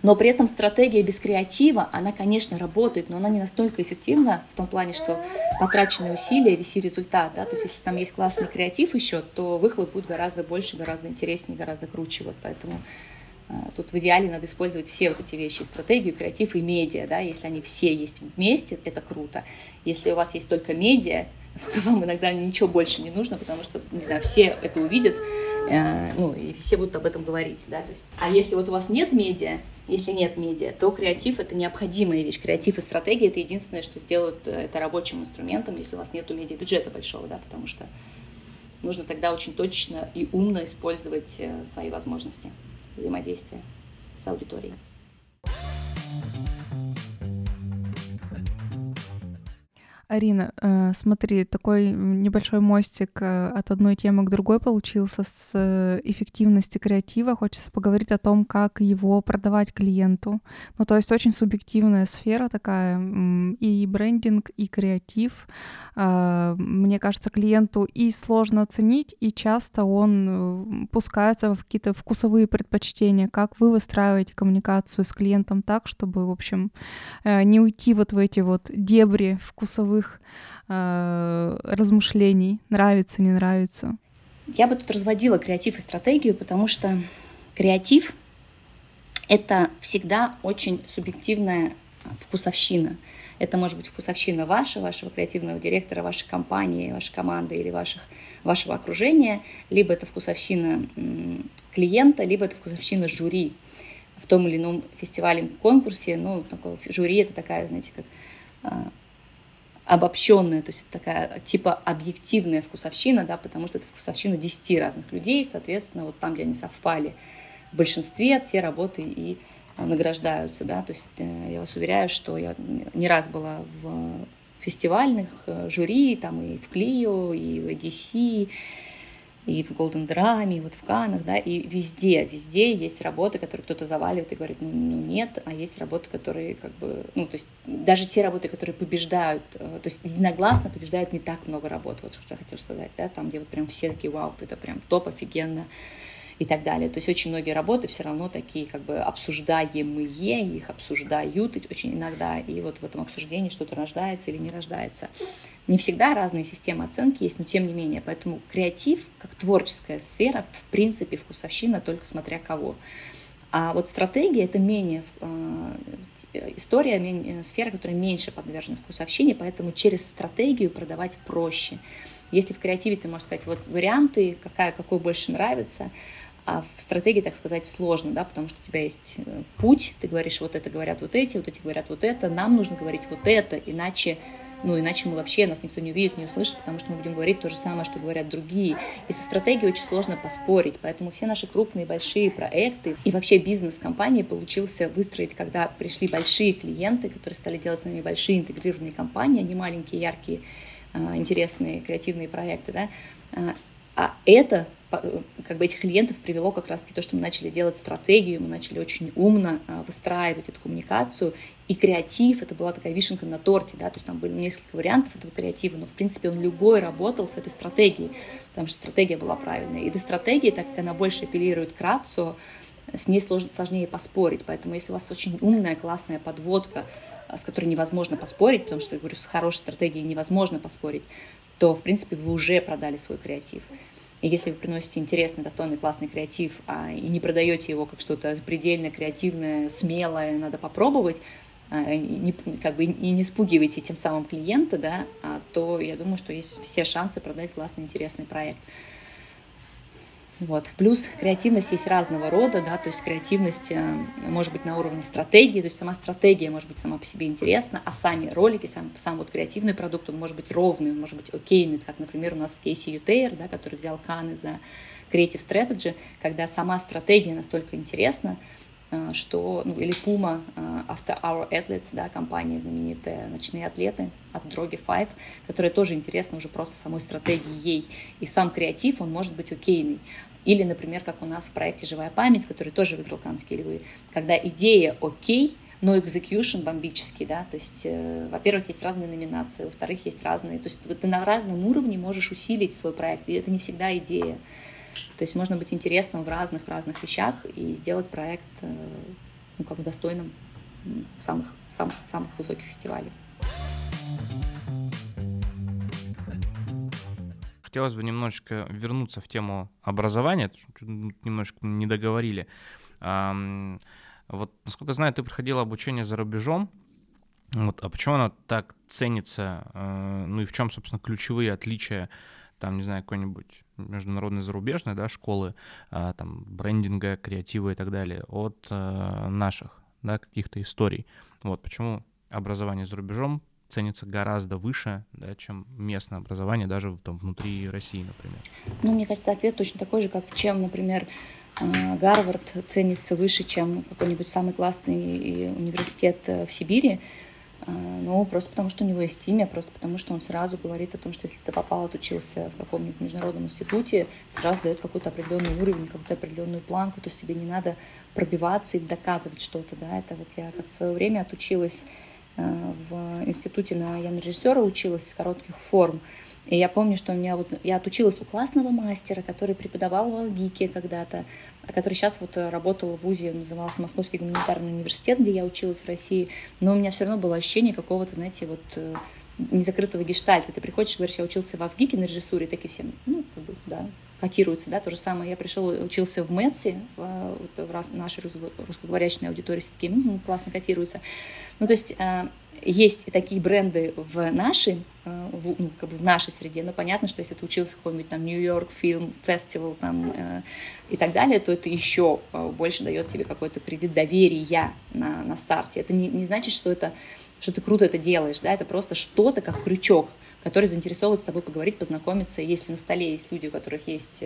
Но при этом стратегия без креатива, она, конечно, работает, но она не настолько эффективна в том плане, что потраченные усилия, виси результат. Да? То есть если там есть классный креатив еще, то выхлоп будет гораздо больше, гораздо интереснее, гораздо круче. Вот поэтому э, Тут в идеале надо использовать все вот эти вещи, стратегию, креатив и медиа, да, если они все есть вместе, это круто. Если у вас есть только медиа, то вам иногда ничего больше не нужно, потому что, не знаю, все это увидят, э, ну, и все будут об этом говорить, да, то есть, а если вот у вас нет медиа, если нет медиа, то креатив — это необходимая вещь. Креатив и стратегия — это единственное, что сделают э, это рабочим инструментом, если у вас нет медиа-бюджета большого, да, потому что нужно тогда очень точно и умно использовать э, свои возможности взаимодействия с аудиторией. Арина, э, смотри, такой небольшой мостик э, от одной темы к другой получился с э, эффективности креатива. Хочется поговорить о том, как его продавать клиенту. Ну, то есть очень субъективная сфера такая, и брендинг, и креатив. Мне кажется, клиенту и сложно оценить, и часто он пускается в какие-то вкусовые предпочтения. Как вы выстраиваете коммуникацию с клиентом так, чтобы, в общем, не уйти вот в эти вот дебри вкусовых своих э, размышлений, нравится, не нравится? Я бы тут разводила креатив и стратегию, потому что креатив — это всегда очень субъективная вкусовщина. Это может быть вкусовщина ваша, вашего креативного директора, вашей компании, вашей команды или ваших, вашего окружения, либо это вкусовщина клиента, либо это вкусовщина жюри в том или ином фестивале, конкурсе. Ну, такое жюри — это такая, знаете, как а, обобщенная, то есть это такая типа объективная вкусовщина, да, потому что это вкусовщина 10 разных людей, соответственно, вот там, где они совпали в большинстве, те работы и награждаются, да, то есть э, я вас уверяю, что я не раз была в фестивальных э, жюри, там и в Клио, и в EDC, и в Golden Drum, и вот в Канах, да, и везде, везде есть работы, которые кто-то заваливает и говорит, ну, ну нет, а есть работы, которые как бы, ну, то есть даже те работы, которые побеждают, э, то есть единогласно побеждает не так много работ, вот что я хотела сказать, да, там, где вот прям все такие, вау, это прям топ, офигенно, и так далее. То есть очень многие работы все равно такие как бы обсуждаемые, их обсуждают очень иногда, и вот в этом обсуждении что-то рождается или не рождается. Не всегда разные системы оценки есть, но тем не менее. Поэтому креатив, как творческая сфера, в принципе, вкусовщина, только смотря кого. А вот стратегия — это менее э, история, менее, сфера, которая меньше подвержена вкусовщине, поэтому через стратегию продавать проще. Если в креативе ты можешь сказать, вот варианты, какая, какой больше нравится, а в стратегии, так сказать, сложно, да, потому что у тебя есть э, путь, ты говоришь, вот это говорят вот эти, вот эти говорят вот это, нам нужно говорить вот это, иначе ну, иначе мы вообще, нас никто не увидит, не услышит, потому что мы будем говорить то же самое, что говорят другие. И со стратегией очень сложно поспорить, поэтому все наши крупные, большие проекты и вообще бизнес компании получился выстроить, когда пришли большие клиенты, которые стали делать с нами большие интегрированные компании, а не маленькие, яркие, а, интересные, креативные проекты, да, а, а это как бы этих клиентов привело как раз-таки то, что мы начали делать стратегию, мы начали очень умно а, выстраивать эту коммуникацию, и креатив, это была такая вишенка на торте, да, то есть там были несколько вариантов этого креатива, но в принципе он любой работал с этой стратегией, потому что стратегия была правильная. И до стратегии, так как она больше апеллирует к рацио, с ней сложно, сложнее поспорить. Поэтому если у вас очень умная, классная подводка, а, с которой невозможно поспорить, потому что, я говорю, с хорошей стратегией невозможно поспорить, то, в принципе, вы уже продали свой креатив. И если вы приносите интересный, достойный, классный креатив, а, и не продаете его как что-то предельно креативное, смелое, надо попробовать, не, как бы и не спугиваете тем самым клиента, да, а, то я думаю, что есть все шансы продать классный, интересный проект. Вот. Плюс креативность есть разного рода, да, то есть креативность э, может быть на уровне стратегии, то есть сама стратегия может быть сама по себе интересна, а сами ролики, сам, сам вот креативный продукт, он может быть ровный, он может быть окейный, как, например, у нас в кейсе UTR, да, который взял Каны за Creative Strategy, когда сама стратегия настолько интересна, что, ну, или Puma, э, After Our Athletes, да, компания знаменитая, ночные атлеты от Drogi Five, которая тоже интересна уже просто самой стратегией, и сам креатив, он может быть окейный. Или, например, как у нас в проекте «Живая память», который тоже выиграл Каннские львы, когда идея окей, но execution бомбический, да, то есть, э, во-первых, есть разные номинации, во-вторых, есть разные, то есть ты на разном уровне можешь усилить свой проект, и это не всегда идея. То есть можно быть интересным в разных, в разных вещах и сделать проект, э, ну, как бы достойным самых, самых, самых высоких фестивалей. хотелось бы немножечко вернуться в тему образования, немножечко не договорили. Вот, насколько знаю, ты проходила обучение за рубежом. Вот, а почему оно так ценится? Э, ну и в чем, собственно, ключевые отличия, там, не знаю, какой-нибудь международной зарубежной, да, школы, а, там, брендинга, креатива и так далее, от э, наших, да, каких-то историй. Вот, почему образование за рубежом ценится гораздо выше, да, чем местное образование, даже там, внутри России, например? Ну, мне кажется, ответ точно такой же, как чем, например, э, Гарвард ценится выше, чем какой-нибудь самый классный университет э, в Сибири. Э, ну, просто потому, что у него есть имя, просто потому, что он сразу говорит о том, что если ты попал, отучился в каком-нибудь международном институте, сразу дает какой-то определенный уровень, какую-то определенную планку, то есть тебе не надо пробиваться и доказывать что-то, да, это вот я как в свое время отучилась в институте на я режиссера училась с коротких форм. И я помню, что у меня вот я отучилась у классного мастера, который преподавал в ГИКе когда-то, который сейчас вот работал в ВУЗе, назывался Московский гуманитарный университет, где я училась в России. Но у меня все равно было ощущение какого-то, знаете, вот э, незакрытого гештальта. Ты приходишь и говоришь, я учился в Авгике на режиссуре, такие все, ну, как бы, да, котируются, да, то же самое. Я пришел, учился в МЭЦе, вот, в нашей русскоговорящей аудитории все таки м-м, классно котируются. Ну, то есть э, есть и такие бренды в нашей, э, в, ну, как бы в нашей среде, но понятно, что если ты учился в какой-нибудь там Нью-Йорк фильм фестивал там э, и так далее, то это еще больше дает тебе какой-то кредит доверия на, на старте. Это не, не значит, что это что ты круто это делаешь, да, это просто что-то как крючок, который заинтересовывает с тобой поговорить, познакомиться. Если на столе есть люди, у которых есть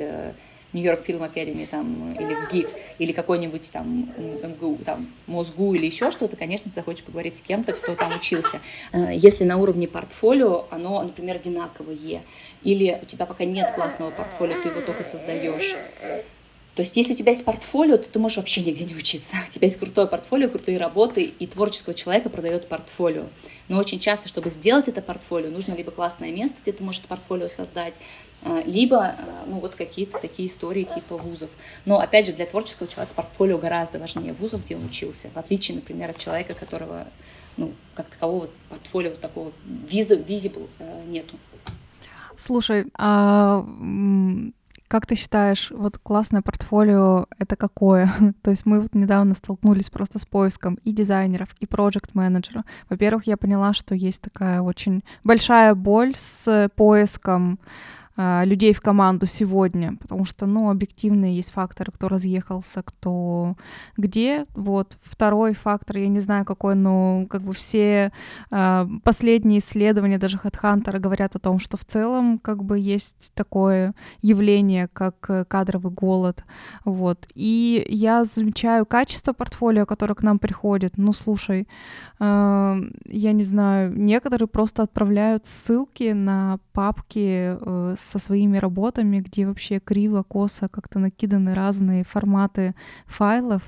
Нью-Йорк Фильм Академи там, или в ГИК, или какой-нибудь там МГУ, там, Мозгу или еще что-то, конечно, ты захочешь поговорить с кем-то, кто там учился. Э, если на уровне портфолио оно, например, одинаковое, или у тебя пока нет классного портфолио, ты его только создаешь, то есть, если у тебя есть портфолио, то ты можешь вообще нигде не учиться. У тебя есть крутое портфолио, крутые работы, и творческого человека продает портфолио. Но очень часто, чтобы сделать это портфолио, нужно либо классное место, где ты можешь это портфолио создать, э, либо э, ну, вот какие-то такие истории типа вузов. Но, опять же, для творческого человека портфолио гораздо важнее вузов, где он учился, в отличие, например, от человека, которого, ну, как такового портфолио такого visible э, нету. Слушай, а как ты считаешь, вот классное портфолио — это какое? То есть мы вот недавно столкнулись просто с поиском и дизайнеров, и проект-менеджера. Во-первых, я поняла, что есть такая очень большая боль с поиском людей в команду сегодня, потому что, ну, объективные есть факторы, кто разъехался, кто где. Вот второй фактор, я не знаю какой, но как бы все э, последние исследования, даже HeadHunter говорят о том, что в целом как бы есть такое явление, как э, кадровый голод. Вот. И я замечаю качество портфолио, которое к нам приходит. Ну, слушай, э, я не знаю, некоторые просто отправляют ссылки на папки э, со своими работами, где вообще криво, косо как-то накиданы разные форматы файлов.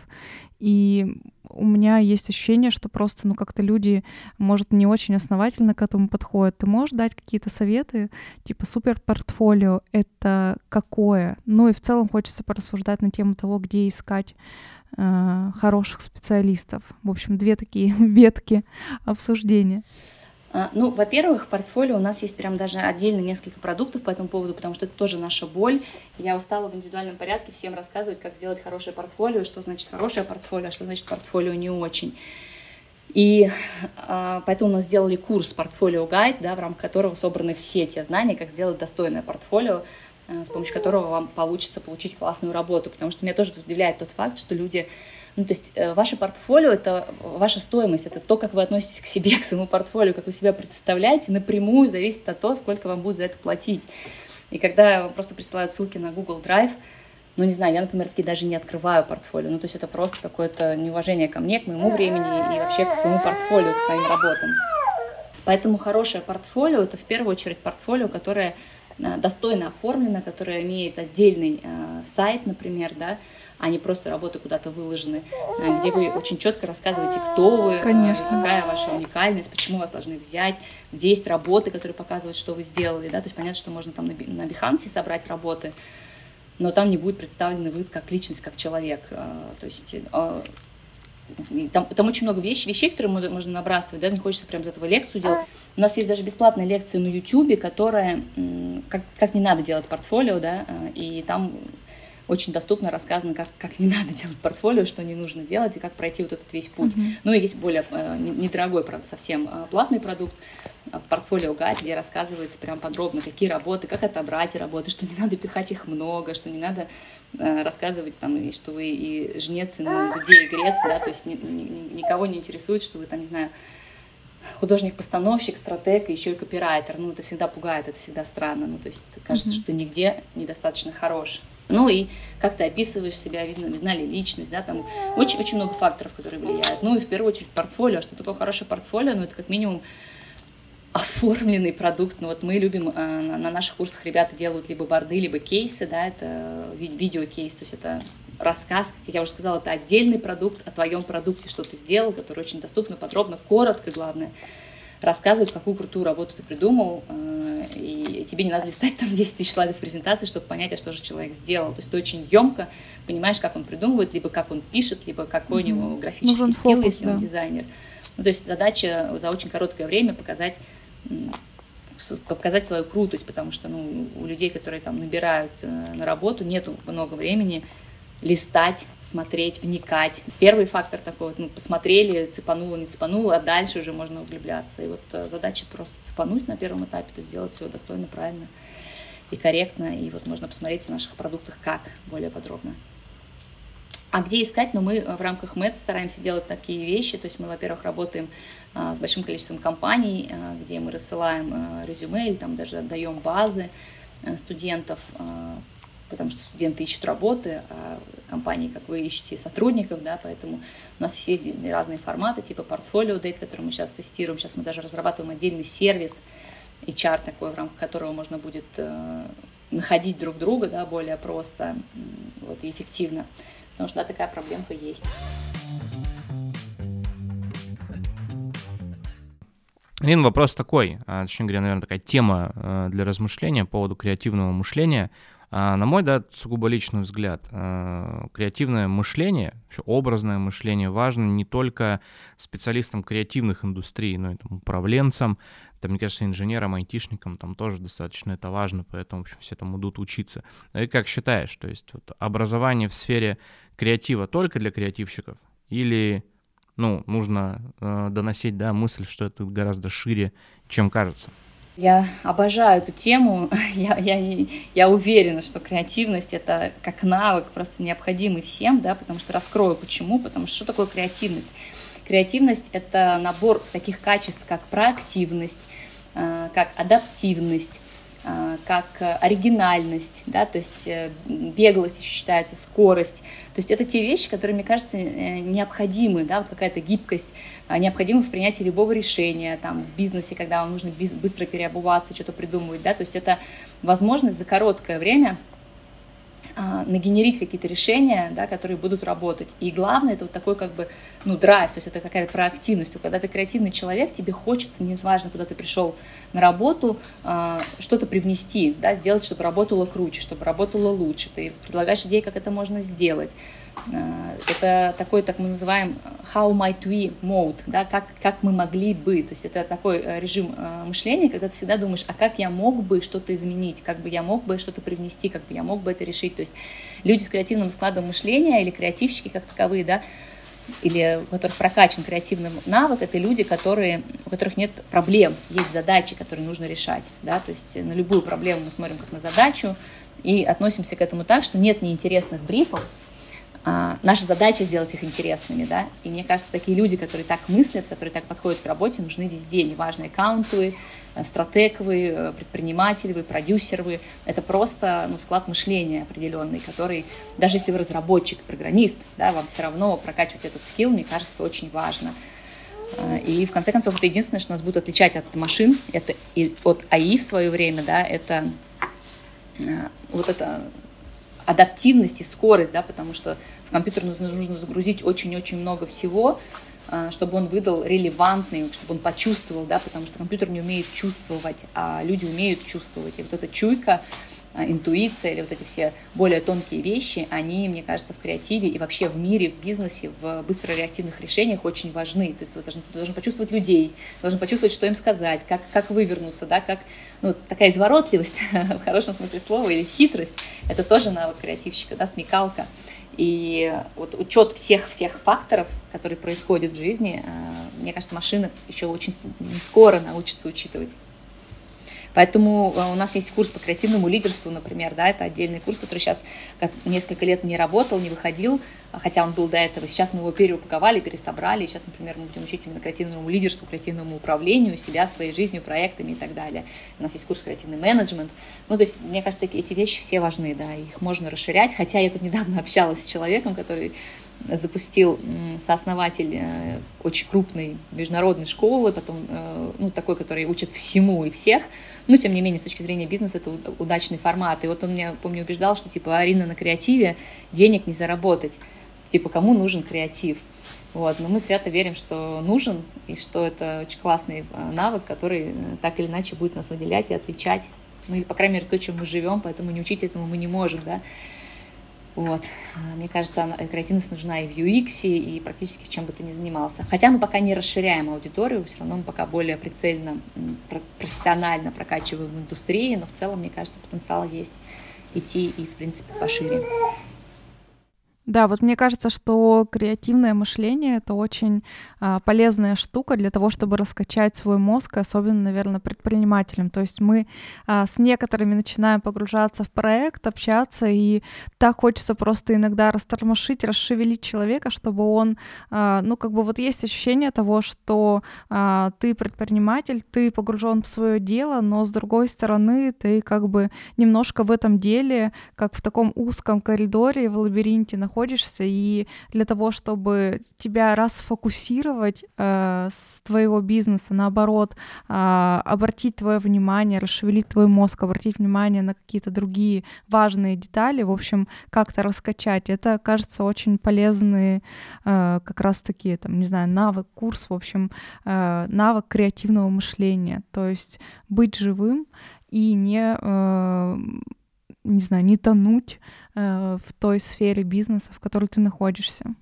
И у меня есть ощущение, что просто, ну, как-то люди, может, не очень основательно к этому подходят. Ты можешь дать какие-то советы, типа супер портфолио — это какое? Ну и в целом хочется порассуждать на тему того, где искать э, хороших специалистов? В общем, две такие ветки обсуждения. А, ну, во-первых, в портфолио у нас есть прям даже отдельно несколько продуктов по этому поводу, потому что это тоже наша боль. Я устала в индивидуальном порядке всем рассказывать, как сделать хорошее портфолио, что значит хорошее портфолио, а что значит портфолио не очень. И э, поэтому мы сделали курс «Портфолио гайд», да, в рамках которого собраны все те знания, как сделать достойное портфолио, э, с помощью которого вам получится получить классную работу. Потому что меня тоже удивляет тот факт, что люди... Ну, то есть э, ваше портфолио — это ваша стоимость, это то, как вы относитесь к себе, к своему портфолио, как вы себя представляете, напрямую зависит от того, сколько вам будут за это платить. И когда вам просто присылают ссылки на Google Drive — ну, не знаю, я, например, таки даже не открываю портфолио. Ну, то есть это просто какое-то неуважение ко мне, к моему времени и вообще к своему портфолио, к своим работам. Поэтому хорошее портфолио – это в первую очередь портфолио, которое э, достойно оформлено, которое имеет отдельный э, сайт, например, да, а не просто работы куда-то выложены, э, где вы очень четко рассказываете, кто вы, Конечно. какая ваша уникальность, почему вас должны взять, где есть работы, которые показывают, что вы сделали, да, то есть понятно, что можно там на Behance собрать работы, но там не будет представлен вы как личность, как человек. А, то есть там, там очень много вещей, вещей, которые можно, можно набрасывать, да, не хочется прям из этого лекцию делать. У нас есть даже бесплатная лекция на YouTube, которая, как, как не надо делать портфолио, да, и там очень доступно рассказано, как, как не надо делать портфолио, что не нужно делать и как пройти вот этот весь путь. Mm-hmm. Ну и есть более недорогой, правда, совсем платный продукт, портфолио гайд, где рассказывается прям подробно, какие работы, как отобрать работы, что не надо пихать их много, что не надо э, рассказывать там, что вы и жнец, и на дуде, и грец, да, то есть ни, ни, никого не интересует, что вы там, не знаю, художник-постановщик, стратег и еще и копирайтер. Ну, это всегда пугает, это всегда странно. Ну, то есть кажется, mm-hmm. что нигде недостаточно хорош. Ну и как ты описываешь себя, видно, видна ли личность, да, там очень-очень много факторов, которые влияют. Ну и в первую очередь портфолио. Что такое хорошее портфолио? Ну, это как минимум оформленный продукт. Ну вот мы любим, э, на наших курсах ребята делают либо борды, либо кейсы, да, это видеокейс, то есть это рассказ, как я уже сказала, это отдельный продукт о твоем продукте, что ты сделал, который очень доступно, подробно, коротко, главное, рассказывать, какую крутую работу ты придумал, э, и тебе не надо листать там 10 тысяч слайдов презентации, чтобы понять, а что же человек сделал. То есть ты очень емко понимаешь, как он придумывает, либо как он пишет, либо какой mm-hmm. у него графический Нужен скилл, фокус, если да. он дизайнер. Ну, то есть задача за очень короткое время показать показать свою крутость, потому что ну, у людей, которые там набирают э, на работу, нету много времени листать, смотреть, вникать. Первый фактор такой, вот, ну, посмотрели, цепануло, не цепануло, а дальше уже можно углубляться. И вот э, задача просто цепануть на первом этапе, то сделать все достойно, правильно и корректно. И вот можно посмотреть в наших продуктах как более подробно. А где искать? Ну, мы э, в рамках МЭД стараемся делать такие вещи. То есть мы, во-первых, работаем а, с большим количеством компаний, а, где мы рассылаем а, резюме или там даже отдаем базы студентов, потому что студенты ищут работы, а компании, как вы ищете сотрудников, да, поэтому у нас есть разные форматы, типа портфолио дейт, который мы сейчас тестируем. Сейчас мы даже разрабатываем отдельный сервис, HR такой, в рамках которого можно будет э, находить друг друга, да, более просто вот, и эффективно потому что да, такая проблемка есть. Лин, вопрос такой, а, точнее говоря, наверное, такая тема а, для размышления по поводу креативного мышления. А, на мой, да, сугубо личный взгляд, креативное мышление, образное мышление важно не только специалистам креативных индустрий, но и там, управленцам, там, мне кажется, инженерам, айтишникам там тоже достаточно это важно, поэтому, в общем, все там идут учиться. И как считаешь, то есть вот, образование в сфере креатива только для креативщиков или, ну, нужно э, доносить, да, мысль, что это гораздо шире, чем кажется? Я обожаю эту тему. Я, я, я уверена, что креативность это как навык просто необходимый всем, да, потому что раскрою почему. Потому что что такое креативность? Креативность это набор таких качеств, как проактивность, э, как адаптивность, как оригинальность, да, то есть э, беглость еще считается, скорость. То есть это те вещи, которые, мне кажется, необходимы, да, вот какая-то гибкость, необходима в принятии любого решения, там, в бизнесе, когда вам нужно быстро переобуваться, что-то придумывать, да, то есть это возможность за короткое время нагенерить какие-то решения, да, которые будут работать. И главное, это вот такой как бы, ну, драйв, то есть это какая-то проактивность. Когда ты креативный человек, тебе хочется, неважно, куда ты пришел на работу, а, что-то привнести, да, сделать, чтобы работало круче, чтобы работало лучше. Ты предлагаешь идеи, как это можно сделать. Э, это такой, так мы называем, how might we mode, да, как, как мы могли бы. То есть это такой э, режим э, мышления, когда ты всегда думаешь, а как я мог бы что-то изменить, как бы я мог бы что-то привнести, как бы я мог бы это решить. То есть люди с креативным складом мышления или креативщики как таковые, да, или у которых прокачан креативный навык, это люди, которые, у которых нет проблем, есть задачи, которые нужно решать. Да? То есть на любую проблему мы смотрим как на задачу и относимся к этому так, что нет неинтересных брифов, наша задача сделать их интересными, да, и мне кажется, такие люди, которые так мыслят, которые так подходят к работе, нужны везде, неважно, аккаунтовые, э, стратеговые, э, продюсеры, это просто ну, склад мышления определенный, который, даже если вы разработчик, программист, да, вам все равно прокачивать этот скилл, мне кажется, очень важно. Э, и в конце концов, это единственное, что нас будет отличать от машин, это и от АИ в свое время, да, это вот это адаптивность и скорость, да, потому что в компьютер нужно, нужно загрузить очень-очень много всего, а, чтобы он выдал релевантный, чтобы он почувствовал, да, потому что компьютер не умеет чувствовать, а люди умеют чувствовать. И вот эта чуйка, интуиция или вот эти все более тонкие вещи, они, мне кажется, в креативе и вообще в мире, в бизнесе, в быстрореактивных решениях очень важны. Ты, ты, должен, ты должен почувствовать людей, должен почувствовать, что им сказать, как, как вывернуться, да, как ну, такая изворотливость, в хорошем смысле слова, или хитрость, это тоже навык креативщика, да, смекалка. И вот учет всех-всех факторов, которые происходят в жизни, э, мне кажется, машина еще очень не скоро научится учитывать. Поэтому э, у нас есть курс по креативному лидерству, например, да, это отдельный курс, который сейчас как несколько лет не работал, не выходил, хотя он был до этого. Сейчас мы его переупаковали, пересобрали. Сейчас, например, мы будем учить именно креативному лидерству, креативному управлению себя, своей жизнью, проектами и так далее. У нас есть курс креативный менеджмент. Ну, то есть, мне кажется, эти вещи все важны, да, их можно расширять. Хотя я тут недавно общалась с человеком, который запустил сооснователь э, очень крупной международной школы, потом, э, ну, такой, который учит всему и всех, но, тем не менее, с точки зрения бизнеса, это удачный формат. И вот он меня, помню, убеждал, что, типа, Арина на креативе денег не заработать. Типа, кому нужен креатив? Вот, но мы свято верим, что нужен, и что это очень классный э, навык, который так или иначе будет нас выделять и отвечать. Ну, или, по крайней мере, то, чем мы живем, поэтому не учить этому мы не можем, да. Вот. А, мне кажется, креативность нужна и в UX, и практически в чем бы ты ни занимался. Хотя мы пока не расширяем аудиторию, все равно мы пока более прицельно, профессионально прокачиваем в индустрии, но в целом, мне кажется, потенциал есть идти и, в принципе, пошире. Да, вот мне кажется, что креативное мышление — это очень а, полезная штука для того, чтобы раскачать свой мозг, особенно, наверное, предпринимателям. То есть мы а, с некоторыми начинаем погружаться в проект, общаться, и так хочется просто иногда растормошить, расшевелить человека, чтобы он, а, ну, как бы вот есть ощущение того, что а, ты предприниматель, ты погружен в свое дело, но с другой стороны ты как бы немножко в этом деле, как в таком узком коридоре в лабиринте находишься, находишься, и для того, чтобы тебя расфокусировать э, с твоего бизнеса, наоборот, э, обратить твое внимание, расшевелить твой мозг, обратить внимание на какие-то другие важные детали, в общем, как-то раскачать, это, кажется, очень полезный э, как раз-таки, там, не знаю, навык, курс, в общем, э, навык креативного мышления, то есть быть живым и не э, не знаю, не тонуть э, в той сфере бизнеса, в которой ты находишься.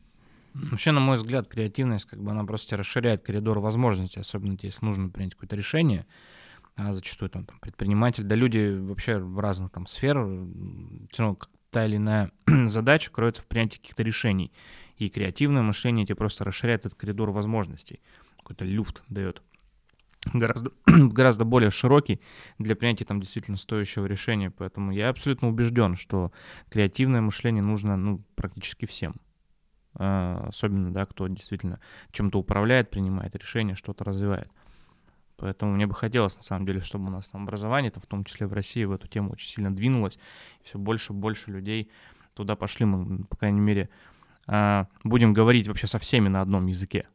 Вообще, на мой взгляд, креативность, как бы она просто расширяет коридор возможностей, особенно если нужно принять какое-то решение. А зачастую там, там предприниматель, да люди вообще в разных там сферах, все равно та или иная задача кроется в принятии каких-то решений. И креативное мышление тебе просто расширяет этот коридор возможностей. Какой-то люфт дает гораздо, гораздо более широкий для принятия там действительно стоящего решения. Поэтому я абсолютно убежден, что креативное мышление нужно ну, практически всем. А, особенно, да, кто действительно чем-то управляет, принимает решения, что-то развивает. Поэтому мне бы хотелось, на самом деле, чтобы у нас там образование, -то, в том числе в России, в эту тему очень сильно двинулось. Все больше и больше людей туда пошли. Мы, по крайней мере, а, будем говорить вообще со всеми на одном языке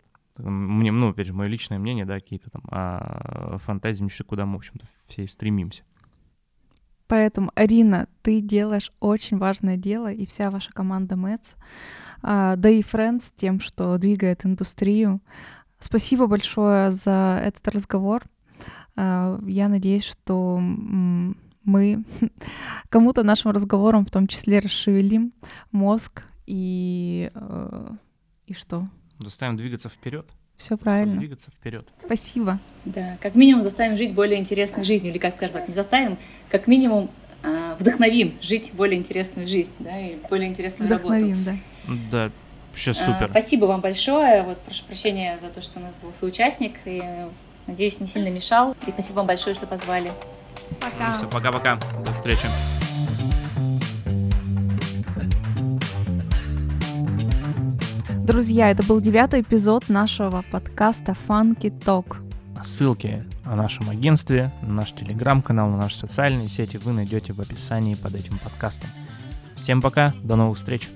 мне, ну, опять же, мое личное мнение, да, какие-то там а фантазии, мечты, куда мы, в общем-то, все и стремимся. Поэтому, Арина, ты делаешь очень важное дело, и вся ваша команда Мэтс, а, да и Friends тем, что двигает индустрию. Спасибо большое за этот разговор. А, я надеюсь, что мы кому-то нашим разговором в том числе расшевелим мозг и, э, и что? Заставим двигаться вперед. Все правильно. Двигаться вперед. Спасибо. Да, как минимум заставим жить более интересной жизнью, или как скажем так, не заставим, как минимум э, вдохновим жить более интересную жизнь, да, и более интересную Вдохновим, работу. да. Да, сейчас супер. А, спасибо вам большое. Вот прошу прощения за то, что у нас был соучастник. И, надеюсь, не сильно мешал. И спасибо вам большое, что позвали. Пока. Все, пока-пока. До встречи. Друзья, это был девятый эпизод нашего подкаста Funky Talk. Ссылки о нашем агентстве, на наш телеграм-канал, на наши социальные сети вы найдете в описании под этим подкастом. Всем пока, до новых встреч!